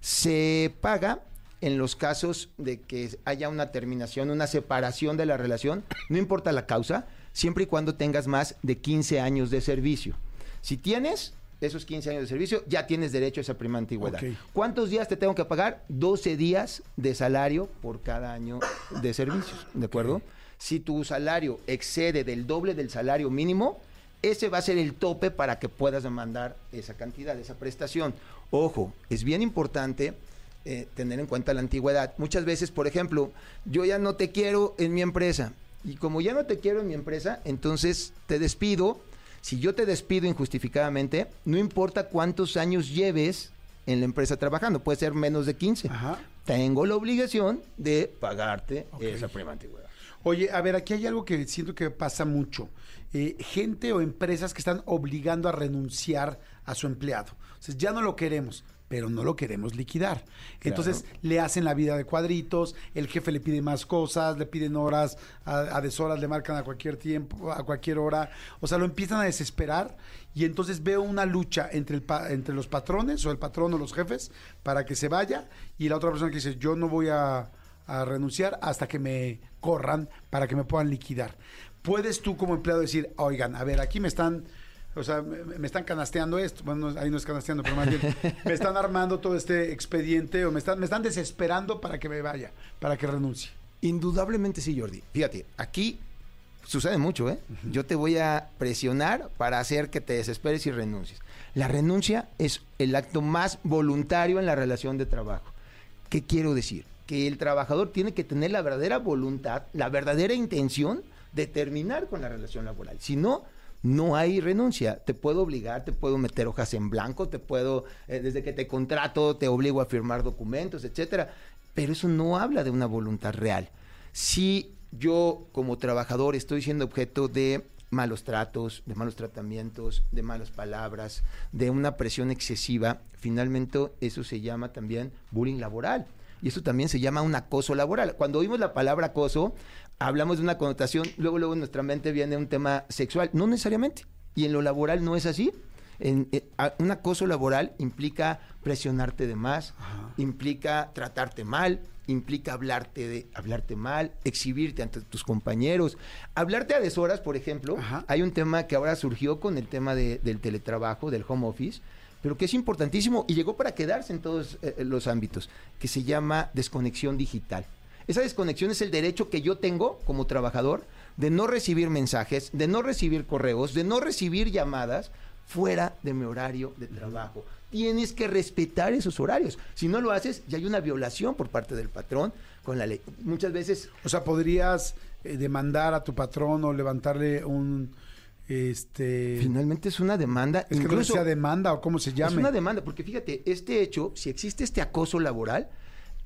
Se paga en los casos de que haya una terminación, una separación de la relación, no importa la causa, siempre y cuando tengas más de 15 años de servicio. Si tienes esos 15 años de servicio, ya tienes derecho a esa prima antigüedad. ¿Cuántos días te tengo que pagar? 12 días de salario por cada año de servicios, ¿de acuerdo? Si tu salario excede del doble del salario mínimo, ese va a ser el tope para que puedas demandar esa cantidad, esa prestación. Ojo, es bien importante eh, tener en cuenta la antigüedad. Muchas veces, por ejemplo, yo ya no te quiero en mi empresa. Y como ya no te quiero en mi empresa, entonces te despido. Si yo te despido injustificadamente, no importa cuántos años lleves en la empresa trabajando, puede ser menos de 15. Ajá. Tengo la obligación de pagarte esa prima antigüedad. Oye, a ver, aquí hay algo que siento que pasa mucho. Eh, gente o empresas que están obligando a renunciar a su empleado. O sea, ya no lo queremos, pero no lo queremos liquidar. Entonces le hacen la vida de cuadritos, el jefe le pide más cosas, le piden horas, a, a deshoras le marcan a cualquier tiempo, a cualquier hora. O sea, lo empiezan a desesperar y entonces veo una lucha entre, el pa- entre los patrones o el patrón o los jefes para que se vaya y la otra persona que dice, yo no voy a a renunciar hasta que me corran para que me puedan liquidar. Puedes tú como empleado decir, oigan, a ver, aquí me están, o sea, me, me están canasteando esto, bueno, no, ahí no es canasteando, pero más bien, me están armando todo este expediente o me están, me están desesperando para que me vaya, para que renuncie. Indudablemente sí, Jordi. Fíjate, aquí sucede mucho, ¿eh? Yo te voy a presionar para hacer que te desesperes y renuncies. La renuncia es el acto más voluntario en la relación de trabajo. ¿Qué quiero decir? Que el trabajador tiene que tener la verdadera voluntad, la verdadera intención de terminar con la relación laboral. Si no, no hay renuncia. Te puedo obligar, te puedo meter hojas en blanco, te puedo, eh, desde que te contrato, te obligo a firmar documentos, etcétera. Pero eso no habla de una voluntad real. Si yo como trabajador estoy siendo objeto de malos tratos, de malos tratamientos, de malas palabras, de una presión excesiva, finalmente eso se llama también bullying laboral. Y eso también se llama un acoso laboral. Cuando oímos la palabra acoso, hablamos de una connotación, luego, luego en nuestra mente viene un tema sexual. No necesariamente. Y en lo laboral no es así. En, eh, a- un acoso laboral implica presionarte de más, implica tratarte mal, implica hablarte de hablarte mal, exhibirte ante tus compañeros, hablarte a deshoras, por ejemplo. Ajá. Hay un tema que ahora surgió con el tema de- del teletrabajo, del home office, pero que es importantísimo y llegó para quedarse en todos eh, los ámbitos, que se llama desconexión digital. Esa desconexión es el derecho que yo tengo como trabajador de no recibir mensajes, de no recibir correos, de no recibir llamadas fuera de mi horario de trabajo. Tienes que respetar esos horarios. Si no lo haces, ya hay una violación por parte del patrón con la ley. Muchas veces O sea, podrías eh, demandar a tu patrón o levantarle un, este... finalmente es una demanda. es que no incluso- sea demanda o cómo se llame. Es una demanda, porque fíjate, este hecho, si existe este acoso laboral,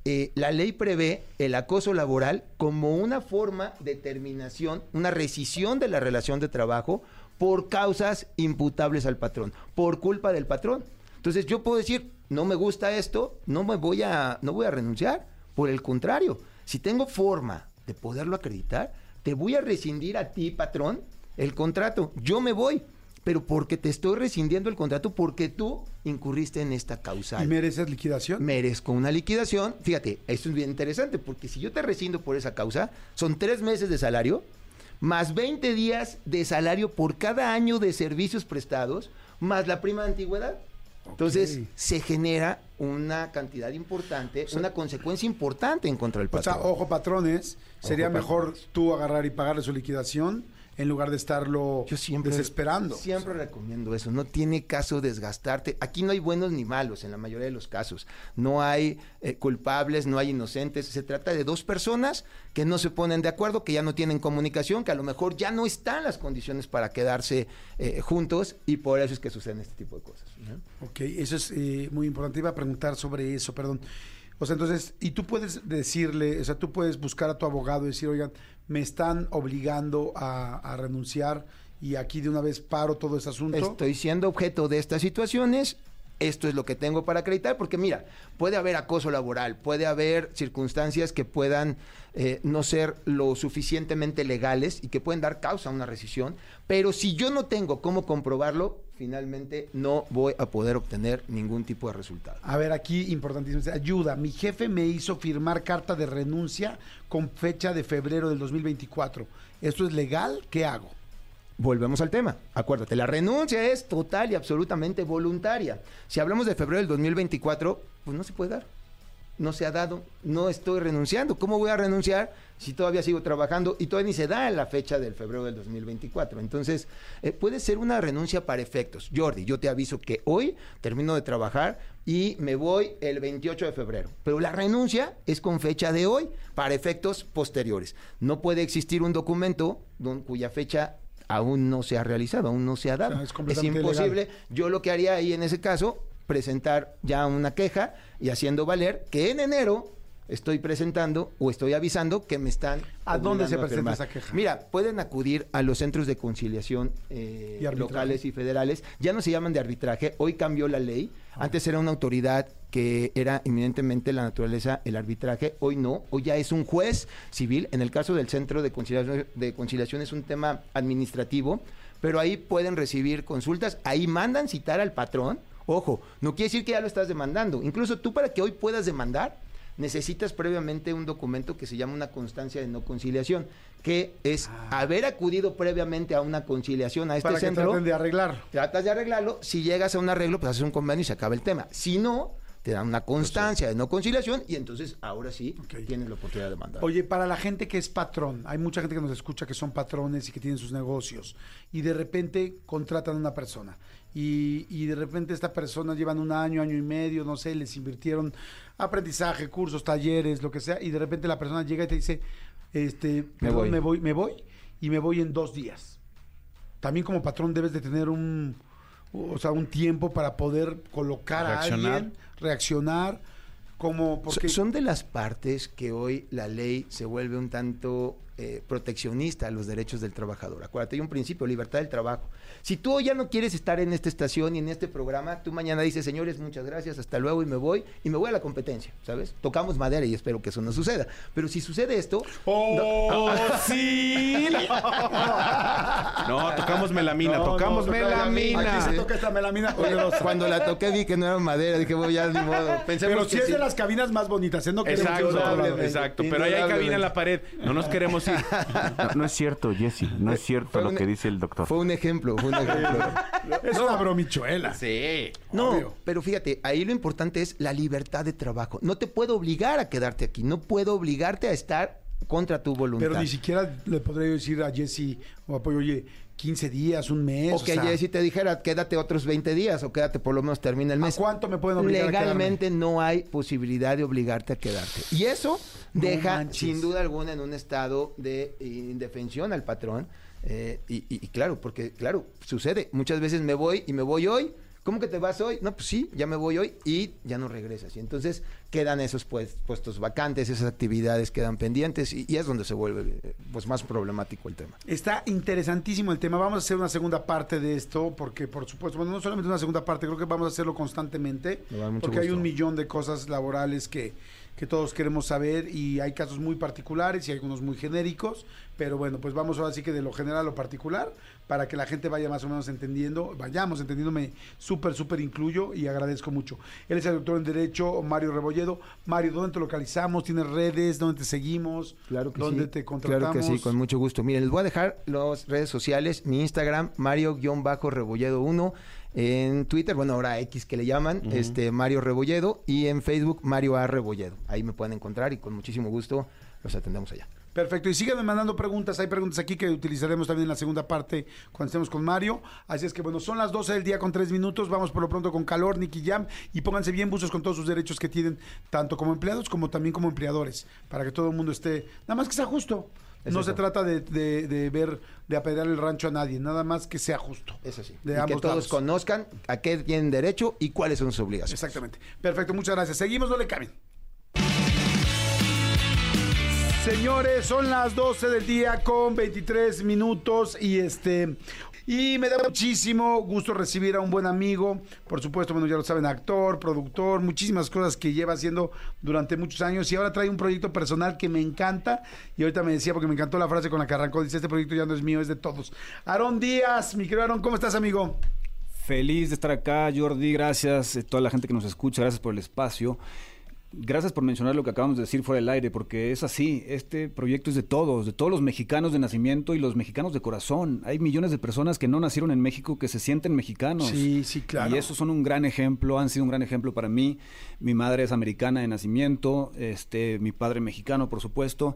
eh, la ley prevé el acoso laboral como una forma de terminación, una rescisión de la relación de trabajo por causas imputables al patrón, por culpa del patrón. Entonces yo puedo decir, no me gusta esto, no me voy a, no voy a renunciar. Por el contrario, si tengo forma de poderlo acreditar, te voy a rescindir a ti, patrón, el contrato. Yo me voy, pero porque te estoy rescindiendo el contrato porque tú incurriste en esta causal. ¿Y mereces liquidación? merezco una liquidación. Fíjate, esto es bien interesante porque si yo te rescindo por esa causa, son tres meses de salario más 20 días de salario por cada año de servicios prestados, más la prima de antigüedad. Entonces se genera una cantidad importante, una consecuencia importante en contra del O sea, patrón. ojo patrones, sería mejor tú agarrar y pagarle su liquidación en lugar de estarlo Yo siempre desesperando. Siempre recomiendo eso. No tiene caso desgastarte. Aquí no hay buenos ni malos en la mayoría de los casos. No hay eh, culpables, no hay inocentes. Se trata de dos personas que no se ponen de acuerdo, que ya no tienen comunicación, que a lo mejor ya no están las condiciones para quedarse eh, juntos y por eso es que suceden este tipo de cosas. ¿no? Ok, eso es eh, muy importante. Iba a preguntar sobre eso, perdón. O sea, entonces, y tú puedes decirle, o sea, tú puedes buscar a tu abogado y decir, oigan, me están obligando a, renunciar y aquí de una vez paro todo este asunto. Estoy siendo objeto de estas situaciones. Esto es lo que tengo para acreditar, porque mira, puede haber acoso laboral, puede haber circunstancias que puedan eh, no ser lo suficientemente legales y que pueden dar causa a una rescisión, pero si yo no tengo cómo comprobarlo, finalmente no voy a poder obtener ningún tipo de resultado. A ver, aquí importantísimo. Ayuda. Mi jefe me hizo firmar carta de renuncia con fecha de febrero del 2024. ¿Esto es legal? ¿Qué hago? Volvemos al tema. Acuérdate, la renuncia es total y absolutamente voluntaria. Si hablamos de febrero del 2024, pues no se puede dar. No se ha dado. No estoy renunciando. ¿Cómo voy a renunciar si todavía sigo trabajando y todavía ni se da la fecha del febrero del 2024? Entonces, eh, puede ser una renuncia para efectos. Jordi, yo te aviso que hoy termino de trabajar y me voy el 28 de febrero. Pero la renuncia es con fecha de hoy para efectos posteriores. No puede existir un documento don- cuya fecha aún no se ha realizado, aún no se ha dado. O sea, es imposible. Yo lo que haría ahí en ese caso, presentar ya una queja y haciendo valer que en enero estoy presentando o estoy avisando que me están... ¿A dónde se presenta esa queja? Mira, pueden acudir a los centros de conciliación eh, locales y federales. Ya no se llaman de arbitraje, hoy cambió la ley. Antes era una autoridad que era eminentemente la naturaleza el arbitraje, hoy no, hoy ya es un juez civil. En el caso del centro de conciliación, de conciliación es un tema administrativo, pero ahí pueden recibir consultas, ahí mandan citar al patrón. Ojo, no quiere decir que ya lo estás demandando. Incluso tú para que hoy puedas demandar, necesitas previamente un documento que se llama una constancia de no conciliación, que es haber acudido previamente a una conciliación a este Ah. Para que centro. traten de arreglar. Tratas de arreglarlo, si llegas a un arreglo, pues haces un convenio y se acaba el tema. Si no, te dan una constancia de no conciliación y entonces ahora sí tienes la oportunidad de mandar. Oye, para la gente que es patrón, hay mucha gente que nos escucha que son patrones y que tienen sus negocios y de repente contratan a una persona y, y de repente esta persona llevan un año, año y medio, no sé, les invirtieron aprendizaje, cursos, talleres, lo que sea y de repente la persona llega y te dice, este, perdón, voy. me voy, me voy y me voy en dos días. También como patrón debes de tener un, o sea, un tiempo para poder colocar Reaccionar. a alguien, reaccionar, como porque So- Son de las partes que hoy la ley se vuelve un tanto eh, proteccionista a los derechos del trabajador. Acuérdate, hay un principio, libertad del trabajo. Si tú ya no quieres estar en esta estación y en este programa, tú mañana dices, señores, muchas gracias, hasta luego y me voy, y me voy a la competencia, ¿sabes? Tocamos madera y espero que eso no suceda. Pero si sucede esto, ¡Oh, sí! No, tocamos melamina, No, tocamos no, toca- melamina. Aquí se toca esta melamina poderosa. cuando la toqué vi que no era madera, dije, voy ya ni modo. Pensemos Pero si que es sí. de las cabinas más bonitas, ¿eh? No queremos Exacto, lado. exacto. Pero ahí hay cabina en la pared. No nos queremos ir. No, no es cierto, Jesse. No es cierto Fue lo un- que dice el doctor. Fue un ejemplo, fue un ejemplo. Es una bromichuela. Sí. No, Obvio. pero fíjate, ahí lo importante es la libertad de trabajo. No te puedo obligar a quedarte aquí, no puedo obligarte a estar contra tu voluntad. Pero ni siquiera le podría yo decir a Jesse o apoyo, oye, 15 días, un mes. o que sea, Jessy te dijera, quédate otros 20 días o quédate por lo menos termina el ¿A mes. cuánto me pueden obligar a Legalmente no hay posibilidad de obligarte a quedarte. Y eso No deja, manches. sin duda alguna, en un estado de indefensión al patrón. Eh, y, y- y claro, porque claro, sucede. Muchas veces me voy y me voy hoy ¿Cómo que te vas hoy? No, pues sí, ya me voy hoy y ya no regresas. Y entonces quedan esos pues- puestos vacantes, esas actividades quedan pendientes y, y es donde se vuelve eh, pues más problemático el tema. Está interesantísimo el tema. Vamos a hacer una segunda parte de esto, porque por supuesto, bueno, no solamente una segunda parte, creo que vamos a hacerlo constantemente, porque hay un millón de cosas laborales que, que todos queremos saber y hay casos muy particulares y algunos muy genéricos, pero bueno, pues vamos ahora sí que de lo general a lo particular, para que la gente vaya más o menos entendiendo, vayamos entendiéndome súper, súper incluyo y agradezco mucho. Él es el doctor en Derecho, Mario Rebolledo. Mario, ¿dónde te localizamos? ¿Tienes redes? ¿Dónde te seguimos? Claro que ¿Dónde sí. te contratamos? Claro que sí, con mucho gusto. Miren, les voy a dejar las redes sociales, mi Instagram, Mario-Rebolledo1, en Twitter, bueno, ahora X que le llaman, este Mario Rebolledo, y en Facebook, Mario A. Rebolledo. Ahí me pueden encontrar y con muchísimo gusto los atendemos allá. Perfecto, y síganme mandando preguntas. Hay preguntas aquí que utilizaremos también en la segunda parte cuando estemos con Mario. Así es que bueno, son las 12 del día con 3 minutos. Vamos por lo pronto con calor, Nicky Jam. Y pónganse bien buzos con todos sus derechos que tienen, tanto como empleados como también como empleadores, para que todo el mundo esté. Nada más que sea justo. Es no eso. se trata de, de- de ver, de apedrear el rancho a nadie, nada más que sea justo. Es así. De y que ambos todos lados. conozcan a qué tienen derecho y cuáles son sus obligaciones. Exactamente. Perfecto, muchas gracias. Seguimos, no le cambien. Señores, son las 12 del día con 23 minutos y este y me da muchísimo gusto recibir a un buen amigo, por supuesto, bueno, ya lo saben, actor, productor, muchísimas cosas que lleva haciendo durante muchos años y ahora trae un proyecto personal que me encanta y ahorita me decía porque me encantó la frase con la que arrancó, dice, este proyecto ya no es mío, es de todos. Aarón Díaz, mi querido Aarón, ¿cómo estás, amigo? Feliz de estar acá, Jordi. Gracias a toda la gente que nos escucha. Gracias por el espacio. Gracias por mencionar lo que acabamos de decir fuera del aire, porque es así. Este proyecto es de todos, de todos los mexicanos de nacimiento y los mexicanos de corazón. Hay millones de personas que no nacieron en México que se sienten mexicanos. Sí, sí, claro. Y esos son un gran ejemplo, han sido un gran ejemplo para mí. Mi madre es americana de nacimiento, este, mi padre mexicano, por supuesto.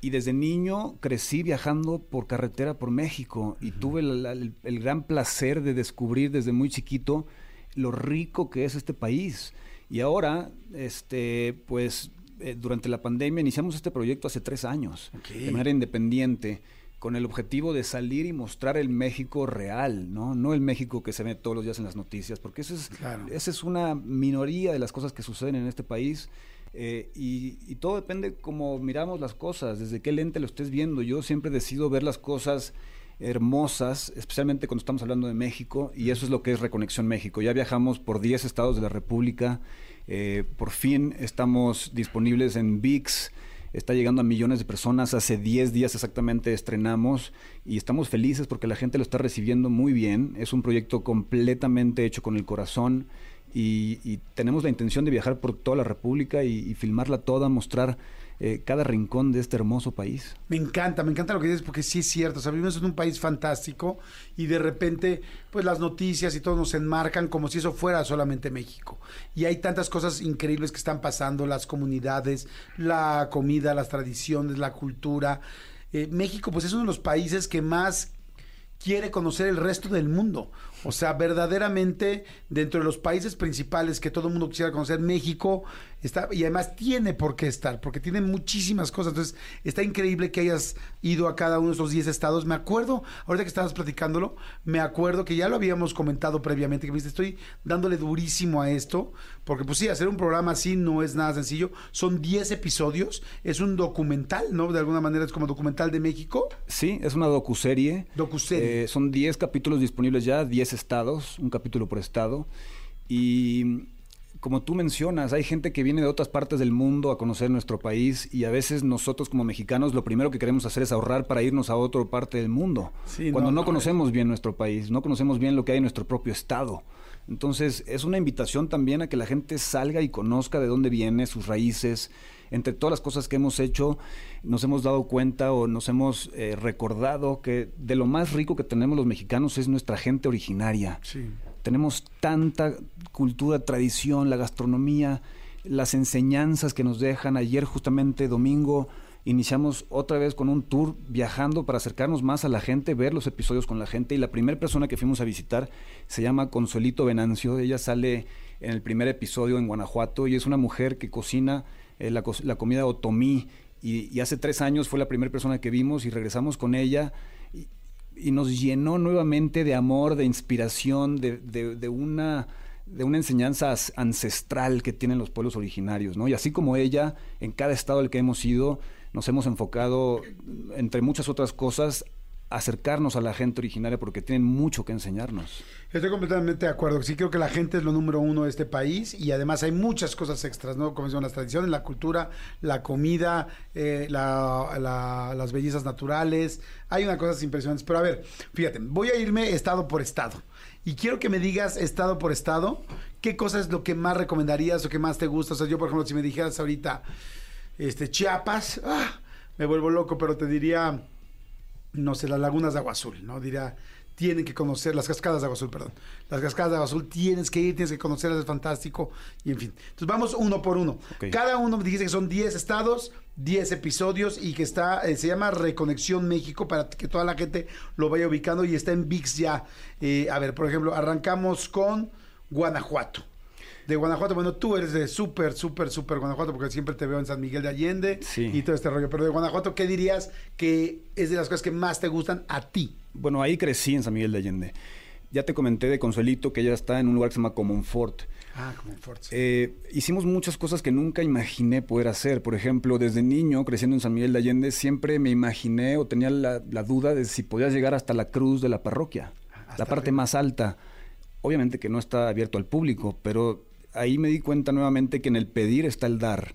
Y desde niño crecí viajando por carretera por México y tuve el, el- el gran placer de descubrir desde muy chiquito lo rico que es este país. Y ahora, este, pues, eh, durante la pandemia iniciamos este proyecto hace tres años, de manera independiente, con el objetivo de salir y mostrar el México real, ¿no? No el México que se ve todos los días en las noticias, porque eso es, Claro. esa es una minoría de las cosas que suceden en este país. eh, y, y todo depende cómo miramos las cosas, desde qué lente lo estés viendo. Yo siempre decido ver las cosas hermosas, especialmente cuando estamos hablando de México, y eso es lo que es Reconexión México. Ya viajamos por 10 estados de la República, eh, por fin estamos disponibles en VIX, está llegando a millones de personas, hace 10 días exactamente estrenamos y estamos felices porque la gente lo está recibiendo muy bien, es un proyecto completamente hecho con el corazón. Y, tenemos la intención de viajar por toda la República y filmarla toda, mostrar eh, cada rincón de este hermoso país. Me encanta, me encanta lo que dices porque sí es cierto. O sea, vivimos en un país fantástico y de repente, pues las noticias y todo nos enmarcan como si eso fuera solamente México. Y hay tantas cosas increíbles que están pasando, las comunidades, la comida, las tradiciones, la cultura. Eh, México, pues es uno de los países que más quiere conocer el resto del mundo. O sea, verdaderamente dentro de los países principales que todo el mundo quisiera conocer, México está, y además tiene por qué estar, porque tiene muchísimas cosas. Entonces, está increíble que hayas ido a cada uno de esos 10 estados. Me acuerdo, ahorita que estabas platicándolo, me acuerdo que ya lo habíamos comentado previamente, que me dijiste, estoy dándole durísimo a esto, porque pues sí, hacer un programa así no es nada sencillo. Son 10 episodios, es un documental, ¿no? De alguna manera es como documental de México. Sí, es una docuserie. Docuserie. Eh, son 10 capítulos disponibles ya, 10 estados, un capítulo por estado. Y como tú mencionas, hay gente que viene de otras partes del mundo a conocer nuestro país y a veces nosotros como mexicanos lo primero que queremos hacer es ahorrar para irnos a otra parte del mundo. Sí, cuando no, no, no, conocemos bien nuestro país, no conocemos bien lo que hay en nuestro propio estado. Entonces es una invitación también a que la gente salga y conozca de dónde viene, sus raíces. Entre todas las cosas que hemos hecho, nos hemos dado cuenta o nos hemos eh, recordado que de lo más rico que tenemos los mexicanos es nuestra gente originaria. Sí. Tenemos tanta cultura, tradición, la gastronomía, las enseñanzas que nos dejan. Ayer justamente domingo iniciamos otra vez con un tour viajando para acercarnos más a la gente, ver los episodios con la gente. Y la primera persona que fuimos a visitar se llama Consuelito Venancio. Ella sale en el primer episodio en Guanajuato y es una mujer que cocina eh, la, co- la comida otomí. Y, y hace tres años fue la primera persona que vimos y regresamos con ella. Y nos llenó nuevamente de amor, de inspiración, de, de- una de una enseñanza ancestral que tienen los pueblos originarios, ¿no? Y así como ella, en cada estado al que hemos ido, nos hemos enfocado, entre muchas otras cosas, acercarnos a la gente originaria porque tienen mucho que enseñarnos. Estoy completamente de acuerdo. Sí creo que la gente es lo número uno de este país y además hay muchas cosas extras, ¿no? Como son las tradiciones, la cultura, la comida, eh, la- la- las bellezas naturales. Hay unas cosas impresionantes. Pero a ver, fíjate, voy a irme estado por estado. Y quiero que me digas estado por estado, qué cosa es lo que más recomendarías o que más te gusta. O sea, yo, por ejemplo, si me dijeras ahorita, este, Chiapas, ah, me vuelvo loco, pero te diría no sé, las lagunas de Agua Azul, ¿no? Diría, tienen que conocer, las cascadas de Agua Azul, perdón. Las cascadas de Agua Azul tienes que ir, tienes que conocerlas, es fantástico, y en fin. Entonces vamos uno por uno. Cada uno me dijiste que son 10 estados, 10 episodios y que está, eh, se llama Reconexión México para que toda la gente lo vaya ubicando y está en VIX ya. Eh, a ver, por ejemplo, arrancamos con Guanajuato. De Guanajuato, bueno, tú eres de súper, súper, súper Guanajuato porque siempre te veo en San Miguel de Allende Sí. y todo este rollo. Pero de Guanajuato, ¿qué dirías que es de las cosas que más te gustan a ti? Bueno, ahí crecí en San Miguel de Allende. Ya te comenté de Consuelito que ella está en un lugar que se llama Comonfort. Ah, como en Forza. Eh, hicimos muchas cosas que nunca imaginé poder hacer. Por ejemplo, desde niño, creciendo en San Miguel de Allende, siempre me imaginé o tenía la, la duda de si podía llegar hasta la cruz de la parroquia, Hasta la parte arriba. más alta. Obviamente que no está abierto al público, pero ahí me di cuenta nuevamente que en el pedir está el dar.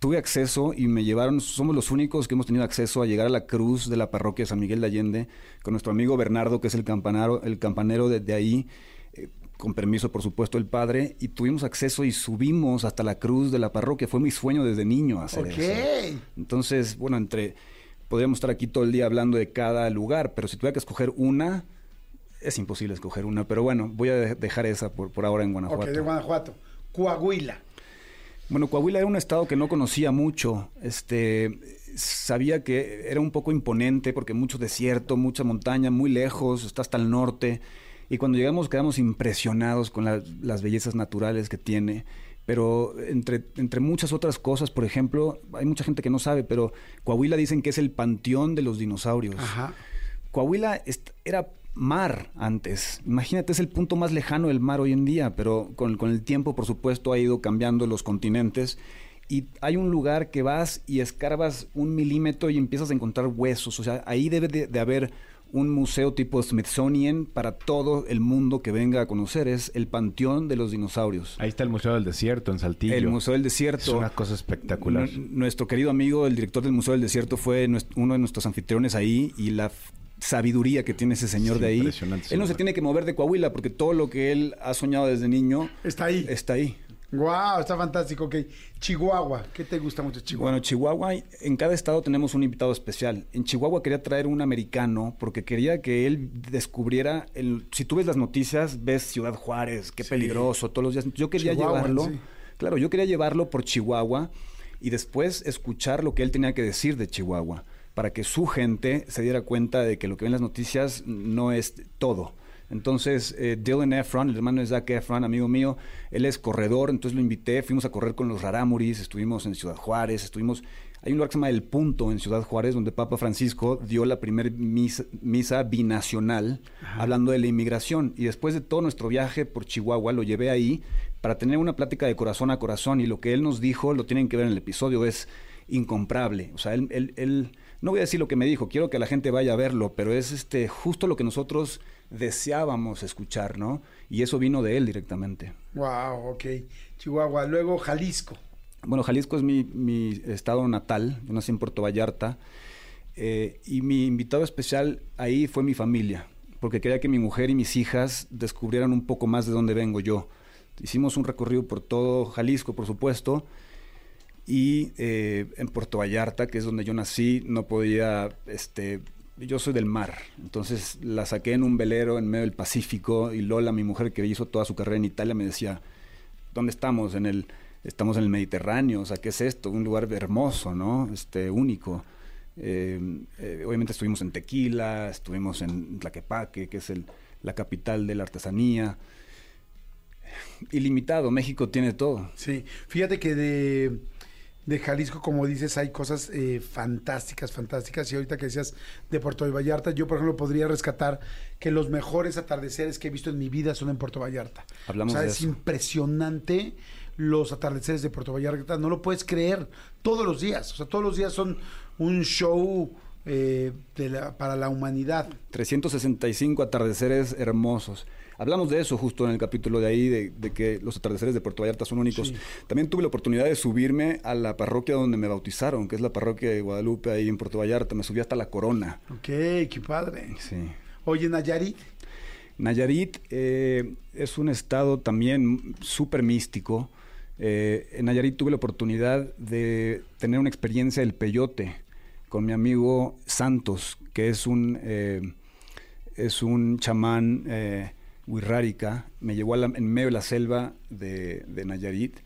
Tuve acceso y me llevaron, somos los únicos que hemos tenido acceso a llegar a la cruz de la parroquia de San Miguel de Allende con nuestro amigo Bernardo, que es el campanaro, el campanero de, de ahí, eh, con permiso por supuesto el padre, y tuvimos acceso y subimos hasta la cruz de la parroquia. Fue mi sueño desde niño hacer Ok. eso. Entonces, bueno, entre podríamos estar aquí todo el día hablando de cada lugar, pero si tuviera que escoger una, es imposible escoger una, pero bueno, voy a de- dejar esa por, por ahora en Guanajuato. Ok, de Guanajuato. Coahuila. Bueno, Coahuila era un estado que no conocía mucho. Este, sabía que era un poco imponente porque mucho desierto, mucha montaña, muy lejos, está hasta el norte. Y cuando llegamos quedamos impresionados con la- las bellezas naturales que tiene. Pero entre, entre muchas otras cosas, por ejemplo, hay mucha gente que no sabe, pero Coahuila dicen que es el panteón de los dinosaurios. Ajá. Coahuila era mar antes. Imagínate, es el punto más lejano del mar hoy en día, pero con, con el tiempo, por supuesto, ha ido cambiando los continentes. Y hay un lugar que vas y escarbas un milímetro y empiezas a encontrar huesos. O sea, ahí debe de, de haber un museo tipo Smithsonian para todo el mundo que venga a conocer. Es el Panteón de los Dinosaurios. Ahí está el Museo del Desierto en Saltillo. El Museo del Desierto. Es una cosa espectacular. N- nuestro querido amigo, el director del Museo del Desierto, fue uno de nuestros anfitriones ahí y la sabiduría que tiene ese señor de ahí. Él no se tiene que mover de Coahuila porque todo lo que él ha soñado desde niño Está ahí. está ahí. Wow, está fantástico. Ok. Chihuahua. ¿Qué te gusta mucho Chihuahua? Bueno, Chihuahua, en cada estado tenemos un invitado especial. En Chihuahua quería traer un americano porque quería que él descubriera, el, si tú ves las noticias, ves Ciudad Juárez, qué peligroso, todos los días. Yo quería Chihuahua, llevarlo, sí. claro, yo quería llevarlo por Chihuahua y después escuchar lo que él tenía que decir de Chihuahua para que su gente se diera cuenta de que lo que ven en las noticias no es todo. Entonces, eh, Dylan Efron, el hermano de Zac Efron, amigo mío, él es corredor, entonces lo invité, fuimos a correr con los Rarámuris, estuvimos en Ciudad Juárez, estuvimos... Hay un lugar que se llama El Punto en Ciudad Juárez, donde Papa Francisco dio la primer misa, misa binacional hablando de la inmigración. Y después de todo nuestro viaje por Chihuahua, lo llevé ahí para tener una plática de corazón a corazón. Y lo que él nos dijo, lo tienen que ver en el episodio, es incomparable. O sea, él, él- él- no voy a decir lo que me dijo, quiero que la gente vaya a verlo, pero es este justo lo que nosotros deseábamos escuchar, ¿no? Y eso vino de él directamente. Wow, ok. Chihuahua. Luego Jalisco. Bueno, Jalisco es mi, mi estado natal, yo nací en Puerto Vallarta, eh, y mi invitado especial ahí fue mi familia, porque quería que mi mujer y mis hijas descubrieran un poco más de dónde vengo yo. Hicimos un recorrido por todo Jalisco, por supuesto, y eh, en Puerto Vallarta, que es donde yo nací, no podía, este, yo soy del mar, entonces la saqué en un velero en medio del Pacífico y Lola, mi mujer que hizo toda su carrera en Italia, me decía, ¿dónde estamos? En el, estamos en el Mediterráneo, o sea, ¿qué es esto? Un lugar hermoso, ¿no? Este, único. Eh, eh, obviamente estuvimos en Tequila, estuvimos en Tlaquepaque, que es el, la capital de la artesanía. Ilimitado, México tiene todo. Sí. Fíjate que de de Jalisco, como dices, hay cosas eh, fantásticas, fantásticas. Y ahorita que decías de Puerto Vallarta, yo, por ejemplo, podría rescatar que los mejores atardeceres que he visto en mi vida son en Puerto Vallarta. Hablamos o sea, de es eso. impresionante los atardeceres de Puerto Vallarta. No lo puedes creer todos los días. O sea, todos los días son un show eh, de la- para la humanidad. 365 atardeceres hermosos. Hablamos de eso justo en el capítulo de ahí, de, de que los atardeceres de Puerto Vallarta son únicos. Sí. También tuve la oportunidad de subirme a la parroquia donde me bautizaron, que es la parroquia de Guadalupe, ahí en Puerto Vallarta. Me subí hasta la corona. Ok, qué padre. Sí. Oye, Nayarit, Nayarit eh, es un estado también súper místico. Eh, en Nayarit tuve la oportunidad de tener una experiencia del peyote con mi amigo Santos, que es un, eh, es un chamán eh, wixárika. Me llevó a la- en medio de la selva de, de Nayarit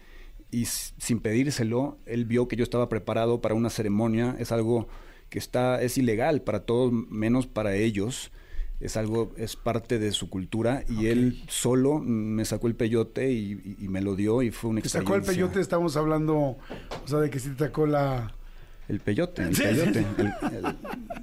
y sin pedírselo, él vio que yo estaba preparado para una ceremonia. Es algo que está, es ilegal para todos, menos para ellos. Es algo, es parte de su cultura y él solo me sacó el peyote y, y- y me lo dio y fue una te sacó el experiencia. peyote, estamos hablando, o sea, de que sí te sacó la... El peyote, el Sí, peyote. sí. el- el-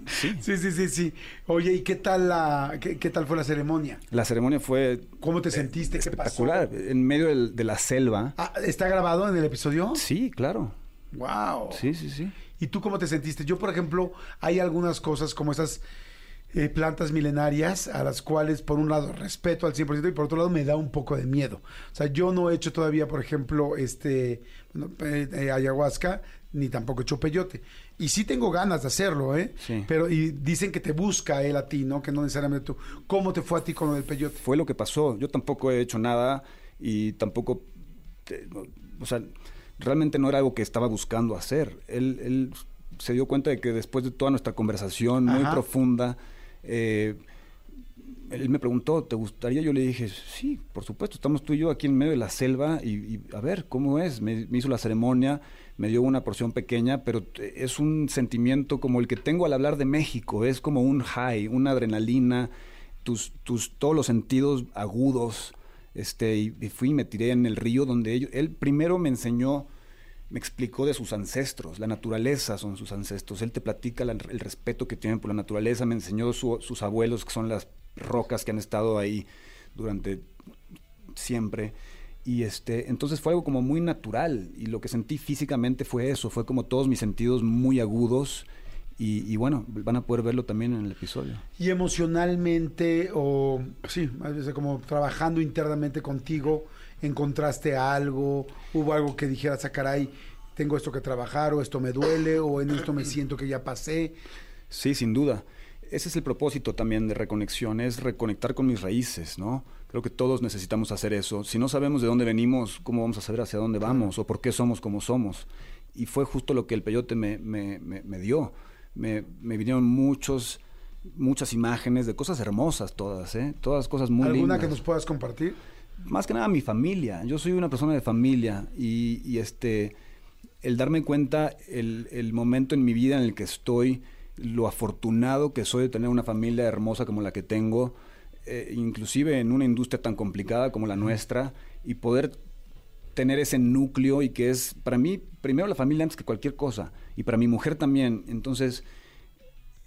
sí. Sí, sí, sí, sí. Oye, ¿y qué tal la, qué, qué tal fue la ceremonia? La ceremonia fue ¿Cómo te sentiste? ¿Qué pasó? espectacular. En medio del- de la selva. Ah, ¿Está grabado en el episodio? Sí, claro. Wow. Sí, sí, sí. ¿Y tú cómo te sentiste? Yo, por ejemplo, hay algunas cosas como esas eh, plantas milenarias a las cuales, por un lado, respeto al 100% y por otro lado, me da un poco de miedo. O sea, yo no he hecho todavía, por ejemplo, este bueno, eh, eh, ayahuasca, ni tampoco he hecho peyote. Y sí tengo ganas de hacerlo, ¿eh? Sí. Pero, y dicen que te busca él a ti, ¿no? Que no necesariamente tú. ¿Cómo te fue a ti con lo del peyote? Fue lo que pasó. Yo tampoco he hecho nada y tampoco, o sea, realmente no era algo que estaba buscando hacer. Él, él se dio cuenta de que después de toda nuestra conversación muy Ajá. profunda, eh, él me preguntó, ¿te gustaría? Yo le dije, sí, por supuesto, estamos tú y yo aquí en medio de la selva y, y a ver, ¿cómo es? Me, me hizo la ceremonia, me dio una porción pequeña, pero es un sentimiento como el que tengo al hablar de México, es como un high, una adrenalina, tus, tus, todos los sentidos agudos, este, y, fui y me tiré en el río donde ellos, él primero me enseñó, me explicó de sus ancestros, la naturaleza son sus ancestros, él te platica la- el respeto que tienen por la naturaleza, me enseñó su- sus abuelos que son las rocas que han estado ahí durante siempre. Y este, entonces fue algo como muy natural y lo que sentí físicamente fue eso, fue como todos mis sentidos muy agudos y, y bueno, van a poder verlo también en el episodio. Y emocionalmente, o sí, a veces como trabajando internamente contigo, encontraste algo, hubo algo que dijeras, ah, caray, tengo esto que trabajar, o esto me duele, o en esto me siento que ya pasé. Sí, sin duda. Ese es el propósito también de reconexión, es reconectar con mis raíces, ¿no? Creo que todos necesitamos hacer eso. Si no sabemos de dónde venimos, ¿cómo vamos a saber hacia dónde vamos o por qué somos como somos? Y fue justo lo que el peyote me, me- me- me dio. Me, me vinieron muchos, muchas imágenes de cosas hermosas todas, ¿eh? Todas cosas muy ¿Alguna lindas. que nos puedas compartir? Más que nada mi familia. Yo soy una persona de familia y, y, este, el darme cuenta el, el momento en mi vida en el que estoy, lo afortunado que soy de tener una familia hermosa como la que tengo, eh, inclusive en una industria tan complicada como la nuestra, y poder tener ese núcleo y que es para mí primero la familia antes que cualquier cosa y para mi mujer también. Entonces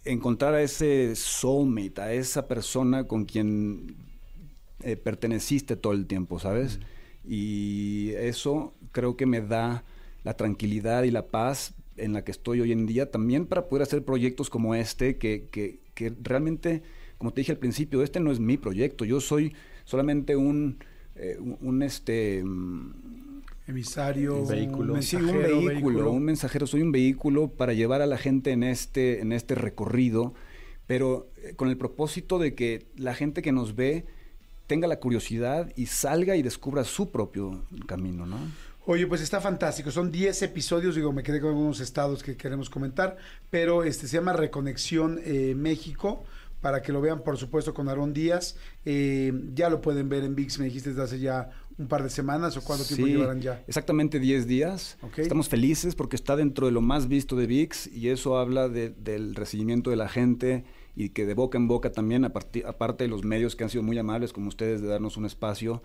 encontrar a ese soulmate, a esa persona con quien eh, perteneciste todo el tiempo, ¿sabes? Y eso creo que me da la tranquilidad y la paz en la que estoy hoy en día, también para poder hacer proyectos como este, que, que, que realmente, como te dije al principio, este no es mi proyecto, yo soy solamente un, eh, un, un, este... mm, Emisario, un vehículo, Sí, un vehículo, un mensajero, soy un vehículo para llevar a la gente en este, en este recorrido, pero eh, con el propósito de que la gente que nos ve tenga la curiosidad y salga y descubra su propio camino, ¿no? Oye, pues está fantástico. Son 10 episodios, digo, me quedé con algunos estados que queremos comentar, pero este se llama Reconexión eh, México, para que lo vean, por supuesto, con Aarón Díaz. Eh, ya lo pueden ver en VIX, me dijiste desde hace ya un par de semanas, o cuánto tiempo llevarán ya. Exactamente 10 días. Ok. Estamos felices porque está dentro de lo más visto de VIX y eso habla de- del recibimiento de la gente y que de boca en boca también, aparte de los medios que han sido muy amables como ustedes de darnos un espacio,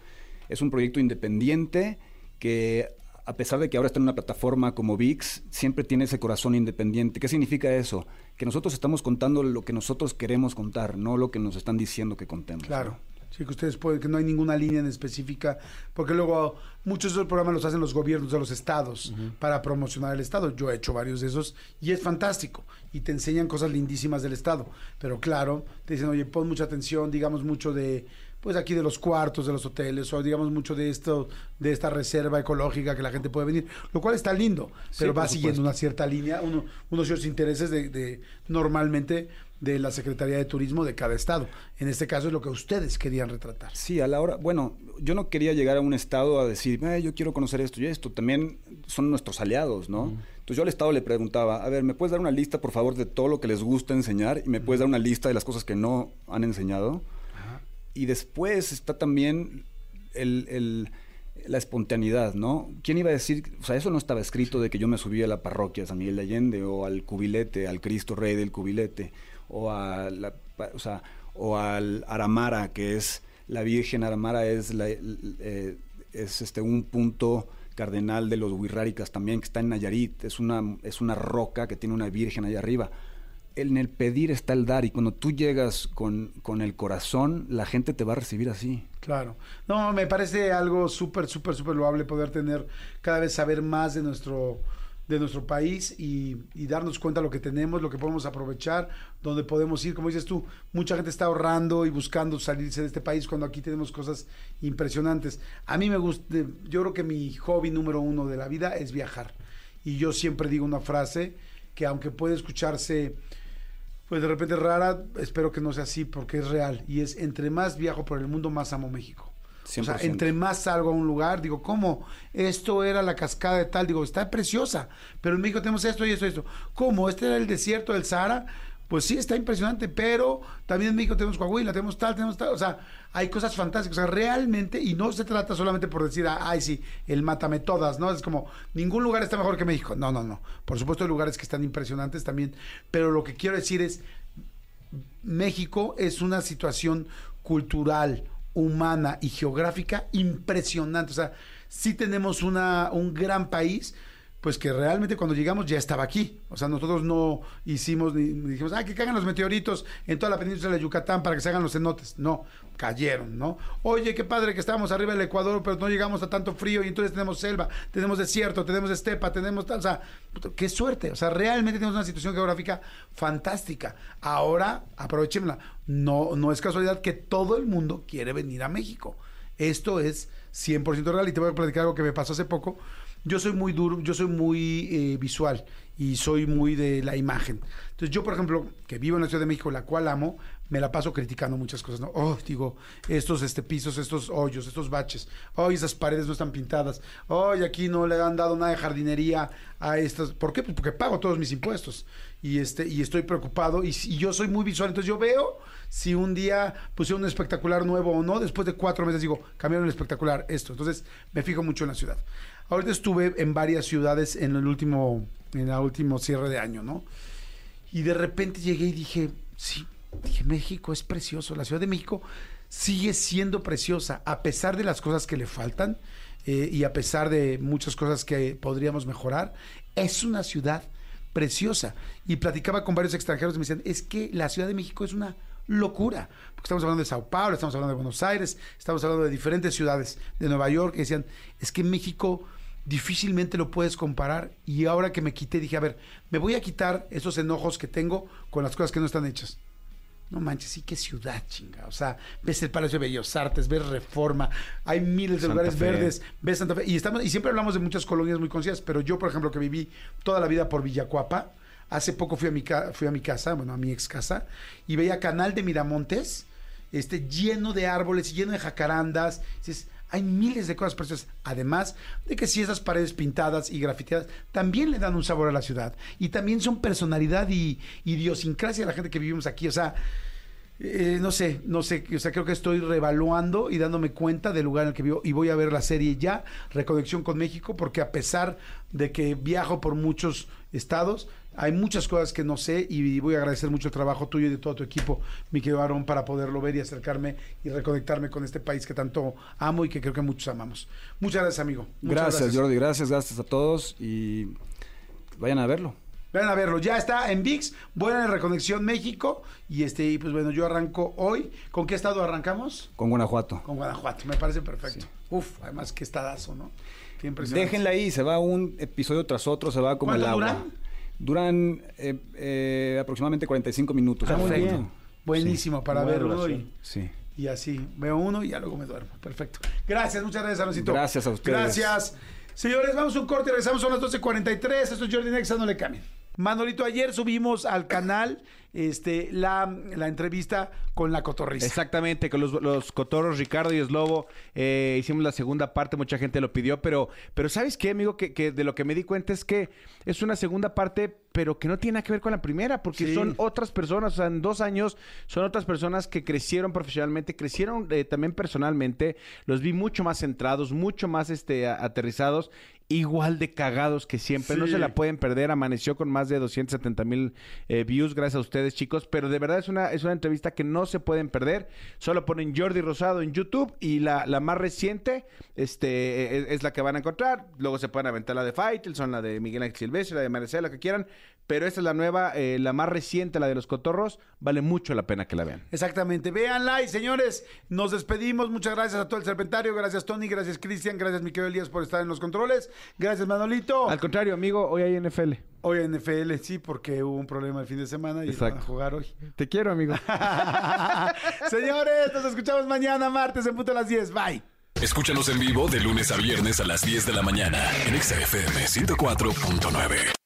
es un proyecto independiente que a pesar de que ahora está en una plataforma como VIX, siempre tiene ese corazón independiente. ¿Qué significa eso? Que nosotros estamos contando lo que nosotros queremos contar, no lo que nos están diciendo que contemos. Claro. Sí, que ustedes pueden, que no hay ninguna línea en específica, porque luego muchos de esos programas los hacen los gobiernos de los estados para promocionar el estado. Yo he hecho varios de esos y es fantástico. Y te enseñan cosas lindísimas del estado. Pero claro, te dicen, oye, pon mucha atención, digamos mucho de, pues aquí de los cuartos de los hoteles, o digamos mucho de esto, de esta reserva ecológica que la gente puede venir, lo cual está lindo, pero va siguiendo una cierta línea, uno, unos ciertos intereses de, de normalmente de la Secretaría de Turismo de cada estado. En este caso es lo que ustedes querían retratar. Sí, a la hora, bueno, yo no quería llegar a un estado a decir, "Eh, yo quiero conocer esto y esto, también son nuestros aliados, ¿no? Entonces yo al estado le preguntaba, a ver, ¿me puedes dar una lista, por favor, de todo lo que les gusta enseñar? Y me puedes dar una lista de las cosas que no han enseñado. Y después está también el, el- la espontaneidad, ¿no? ¿Quién iba a decir? O sea, eso no estaba escrito de que yo me subía a la parroquia de San Miguel de Allende o al cubilete, al Cristo Rey del cubilete, o a la, o sea, o al Aramara, que es la Virgen Aramara es la, eh, es este un punto cardenal de los Huirráricas también que está en Nayarit, es una es una roca que tiene una virgen allá arriba en el pedir está el dar y cuando tú llegas con, con el corazón, la gente te va a recibir así. Claro. No, me parece algo súper, súper, súper loable poder tener cada vez saber más de nuestro de nuestro país y, y darnos cuenta lo que tenemos, lo que podemos aprovechar, donde podemos ir. Como dices tú, mucha gente está ahorrando y buscando salirse de este país cuando aquí tenemos cosas impresionantes. A mí me gusta, yo creo que mi hobby número uno de la vida es viajar. Y yo siempre digo una frase que aunque puede escucharse pues de repente rara, espero que no sea así porque es real. Y es entre más viajo por el mundo, más amo México. O sea, 100%. entre más salgo a un lugar, digo, ¿cómo? Esto era la cascada de tal, digo, está preciosa, pero en México tenemos esto y esto y esto. ¿Cómo? ¿Este era el desierto del Sahara? Pues sí, está impresionante, pero también en México tenemos Coahuila, tenemos tal, tenemos tal, o sea, hay cosas fantásticas, o sea, realmente, y no se trata solamente por decir, ah, ay, sí, el mátame todas, ¿no? Es como, ningún lugar está mejor que México. No, no, no. Por supuesto hay lugares que están impresionantes también, pero lo que quiero decir es, México es una situación cultural, humana y geográfica impresionante. O sea, sí tenemos una, un gran país, pues que realmente cuando llegamos ya estaba aquí. O sea, nosotros no hicimos ni dijimos, ah, que caigan los meteoritos en toda la península de Yucatán para que se hagan los cenotes. No, cayeron, ¿no? Oye, qué padre que estábamos arriba del Ecuador, pero no llegamos a tanto frío y entonces tenemos selva, tenemos desierto, tenemos estepa, tenemos tal. O sea, qué suerte. O sea, realmente tenemos una situación geográfica fantástica. Ahora, aprovechémosla. No, no es casualidad que todo el mundo quiere venir a México. Esto es 100% real y te voy a platicar algo que me pasó hace poco. Yo soy muy duro, yo soy muy eh, visual y soy muy de la imagen. Entonces yo, por ejemplo, que vivo en la Ciudad de México, la cual amo, me la paso criticando muchas cosas. Oh, digo, estos este, pisos, estos hoyos, estos baches, oh, esas paredes no están pintadas, oh, aquí no le han dado nada de jardinería a estas. ¿Por qué? Pues porque pago todos mis impuestos y, este, y estoy preocupado y, y yo soy muy visual, entonces yo veo si un día pusieron un espectacular nuevo o no, después de cuatro meses digo, cambiaron el espectacular, esto. Entonces me fijo mucho en la ciudad. Ahorita estuve en varias ciudades en el último, en el último cierre de año, ¿no? Y de repente llegué y dije, sí, dije, México es precioso, la Ciudad de México sigue siendo preciosa, a pesar de las cosas que le faltan eh, y a pesar de muchas cosas que podríamos mejorar, es una ciudad preciosa. Y platicaba con varios extranjeros y me decían, es que la Ciudad de México es una locura, porque estamos hablando de Sao Paulo, estamos hablando de Buenos Aires, estamos hablando de diferentes ciudades de Nueva York, que decían, es que México difícilmente lo puedes comparar y ahora que me quité dije, a ver, me voy a quitar esos enojos que tengo con las cosas que no están hechas. No manches, sí, qué ciudad, chinga. O sea, ves el Palacio de Bellos Artes, ves Reforma, hay miles de Santa lugares Fe. verdes, ves Santa Fe. Y, estamos, y siempre hablamos de muchas colonias muy conocidas, pero yo, por ejemplo, que viví toda la vida por Villacuapa, hace poco fui a mi, casa, bueno, a mi ex casa, y veía Canal de Miramontes, este, lleno de árboles, lleno de jacarandas. Hay miles de cosas preciosas. Además de que si esas paredes pintadas y grafiteadas también le dan un sabor a la ciudad. Y también son personalidad y idiosincrasia de la gente que vivimos aquí. O sea, eh, no sé, no sé, o sea, creo que estoy revaluando y dándome cuenta del lugar en el que vivo y voy a ver la serie ya, Reconexión con México, porque a pesar de que viajo por muchos estados, Hay muchas cosas que no sé y voy a agradecer mucho el trabajo tuyo y de todo tu equipo, mi querido Aarón, para poderlo ver y acercarme y reconectarme con este país que tanto amo y que creo que muchos amamos. Muchas gracias, amigo. Muchas Gracias, Jordi, gracias, gracias a todos y vayan a verlo. Vayan a verlo, ya está en VIX, buena en Reconexión México. Y este, y pues bueno, yo arranco hoy. ¿Con qué estado arrancamos? Con Guanajuato. Con Guanajuato, me parece perfecto. Uf, además qué estadazo, ¿no? Qué impresionante. Déjenla ahí, se va un episodio tras otro, se va como el ¿Cuánto agua. duran? Duran eh, eh, aproximadamente 45 minutos. Ah, muy Perfecto. bien. Buenísimo para Buena verlo duración. y, Sí. y así. Veo uno y ya luego me duermo. Perfecto. Gracias, muchas gracias, Aloncito. Gracias a ustedes. Gracias. Señores, vamos a un corte y regresamos, son las 12.43. Esto es Jordi Nexa, no le cambien. Manolito, ayer subimos al canal este, la, la entrevista con la cotorrista. Exactamente, con los, los cotorros Ricardo y Slobo eh, hicimos la segunda parte, mucha gente lo pidió, pero, pero ¿sabes qué, amigo? Que, que de lo que me di cuenta es que es una segunda parte, pero que no tiene nada que ver con la primera, porque Sí. son otras personas, o sea, en dos años son otras personas que crecieron profesionalmente, crecieron eh, también personalmente, los vi mucho más centrados, mucho más este, a- aterrizados, igual de cagados que siempre, no se la pueden perder, amaneció con más de 270 mil eh, views, gracias a ustedes chicos, pero de verdad es una, es una entrevista que no se pueden perder, solo ponen Jordi Rosado en YouTube y la, la más reciente este, es, es la que van a encontrar, luego se pueden aventar la de Faitelson, la de Miguel Ángel Silvestre, la de Maricela, la que quieran, pero esta es la nueva, eh, la más reciente, la de los cotorros, vale mucho la pena que la vean. Exactamente. Véanla y señores, nos despedimos. Muchas gracias a todo el serpentario. Gracias, Tony. Gracias, Cristian. Gracias, Miquel Elías, por estar en los controles. Gracias, Manolito. Al contrario, amigo, hoy hay NFL. Hoy en NFL, sí, porque hubo un problema el fin de semana y Exacto. van a jugar hoy. Te quiero, amigo. Señores, nos escuchamos mañana, martes, en punto a las 10. Bye. Escúchanos en vivo de lunes a viernes a las 10 de la mañana en Exa FM 104.9.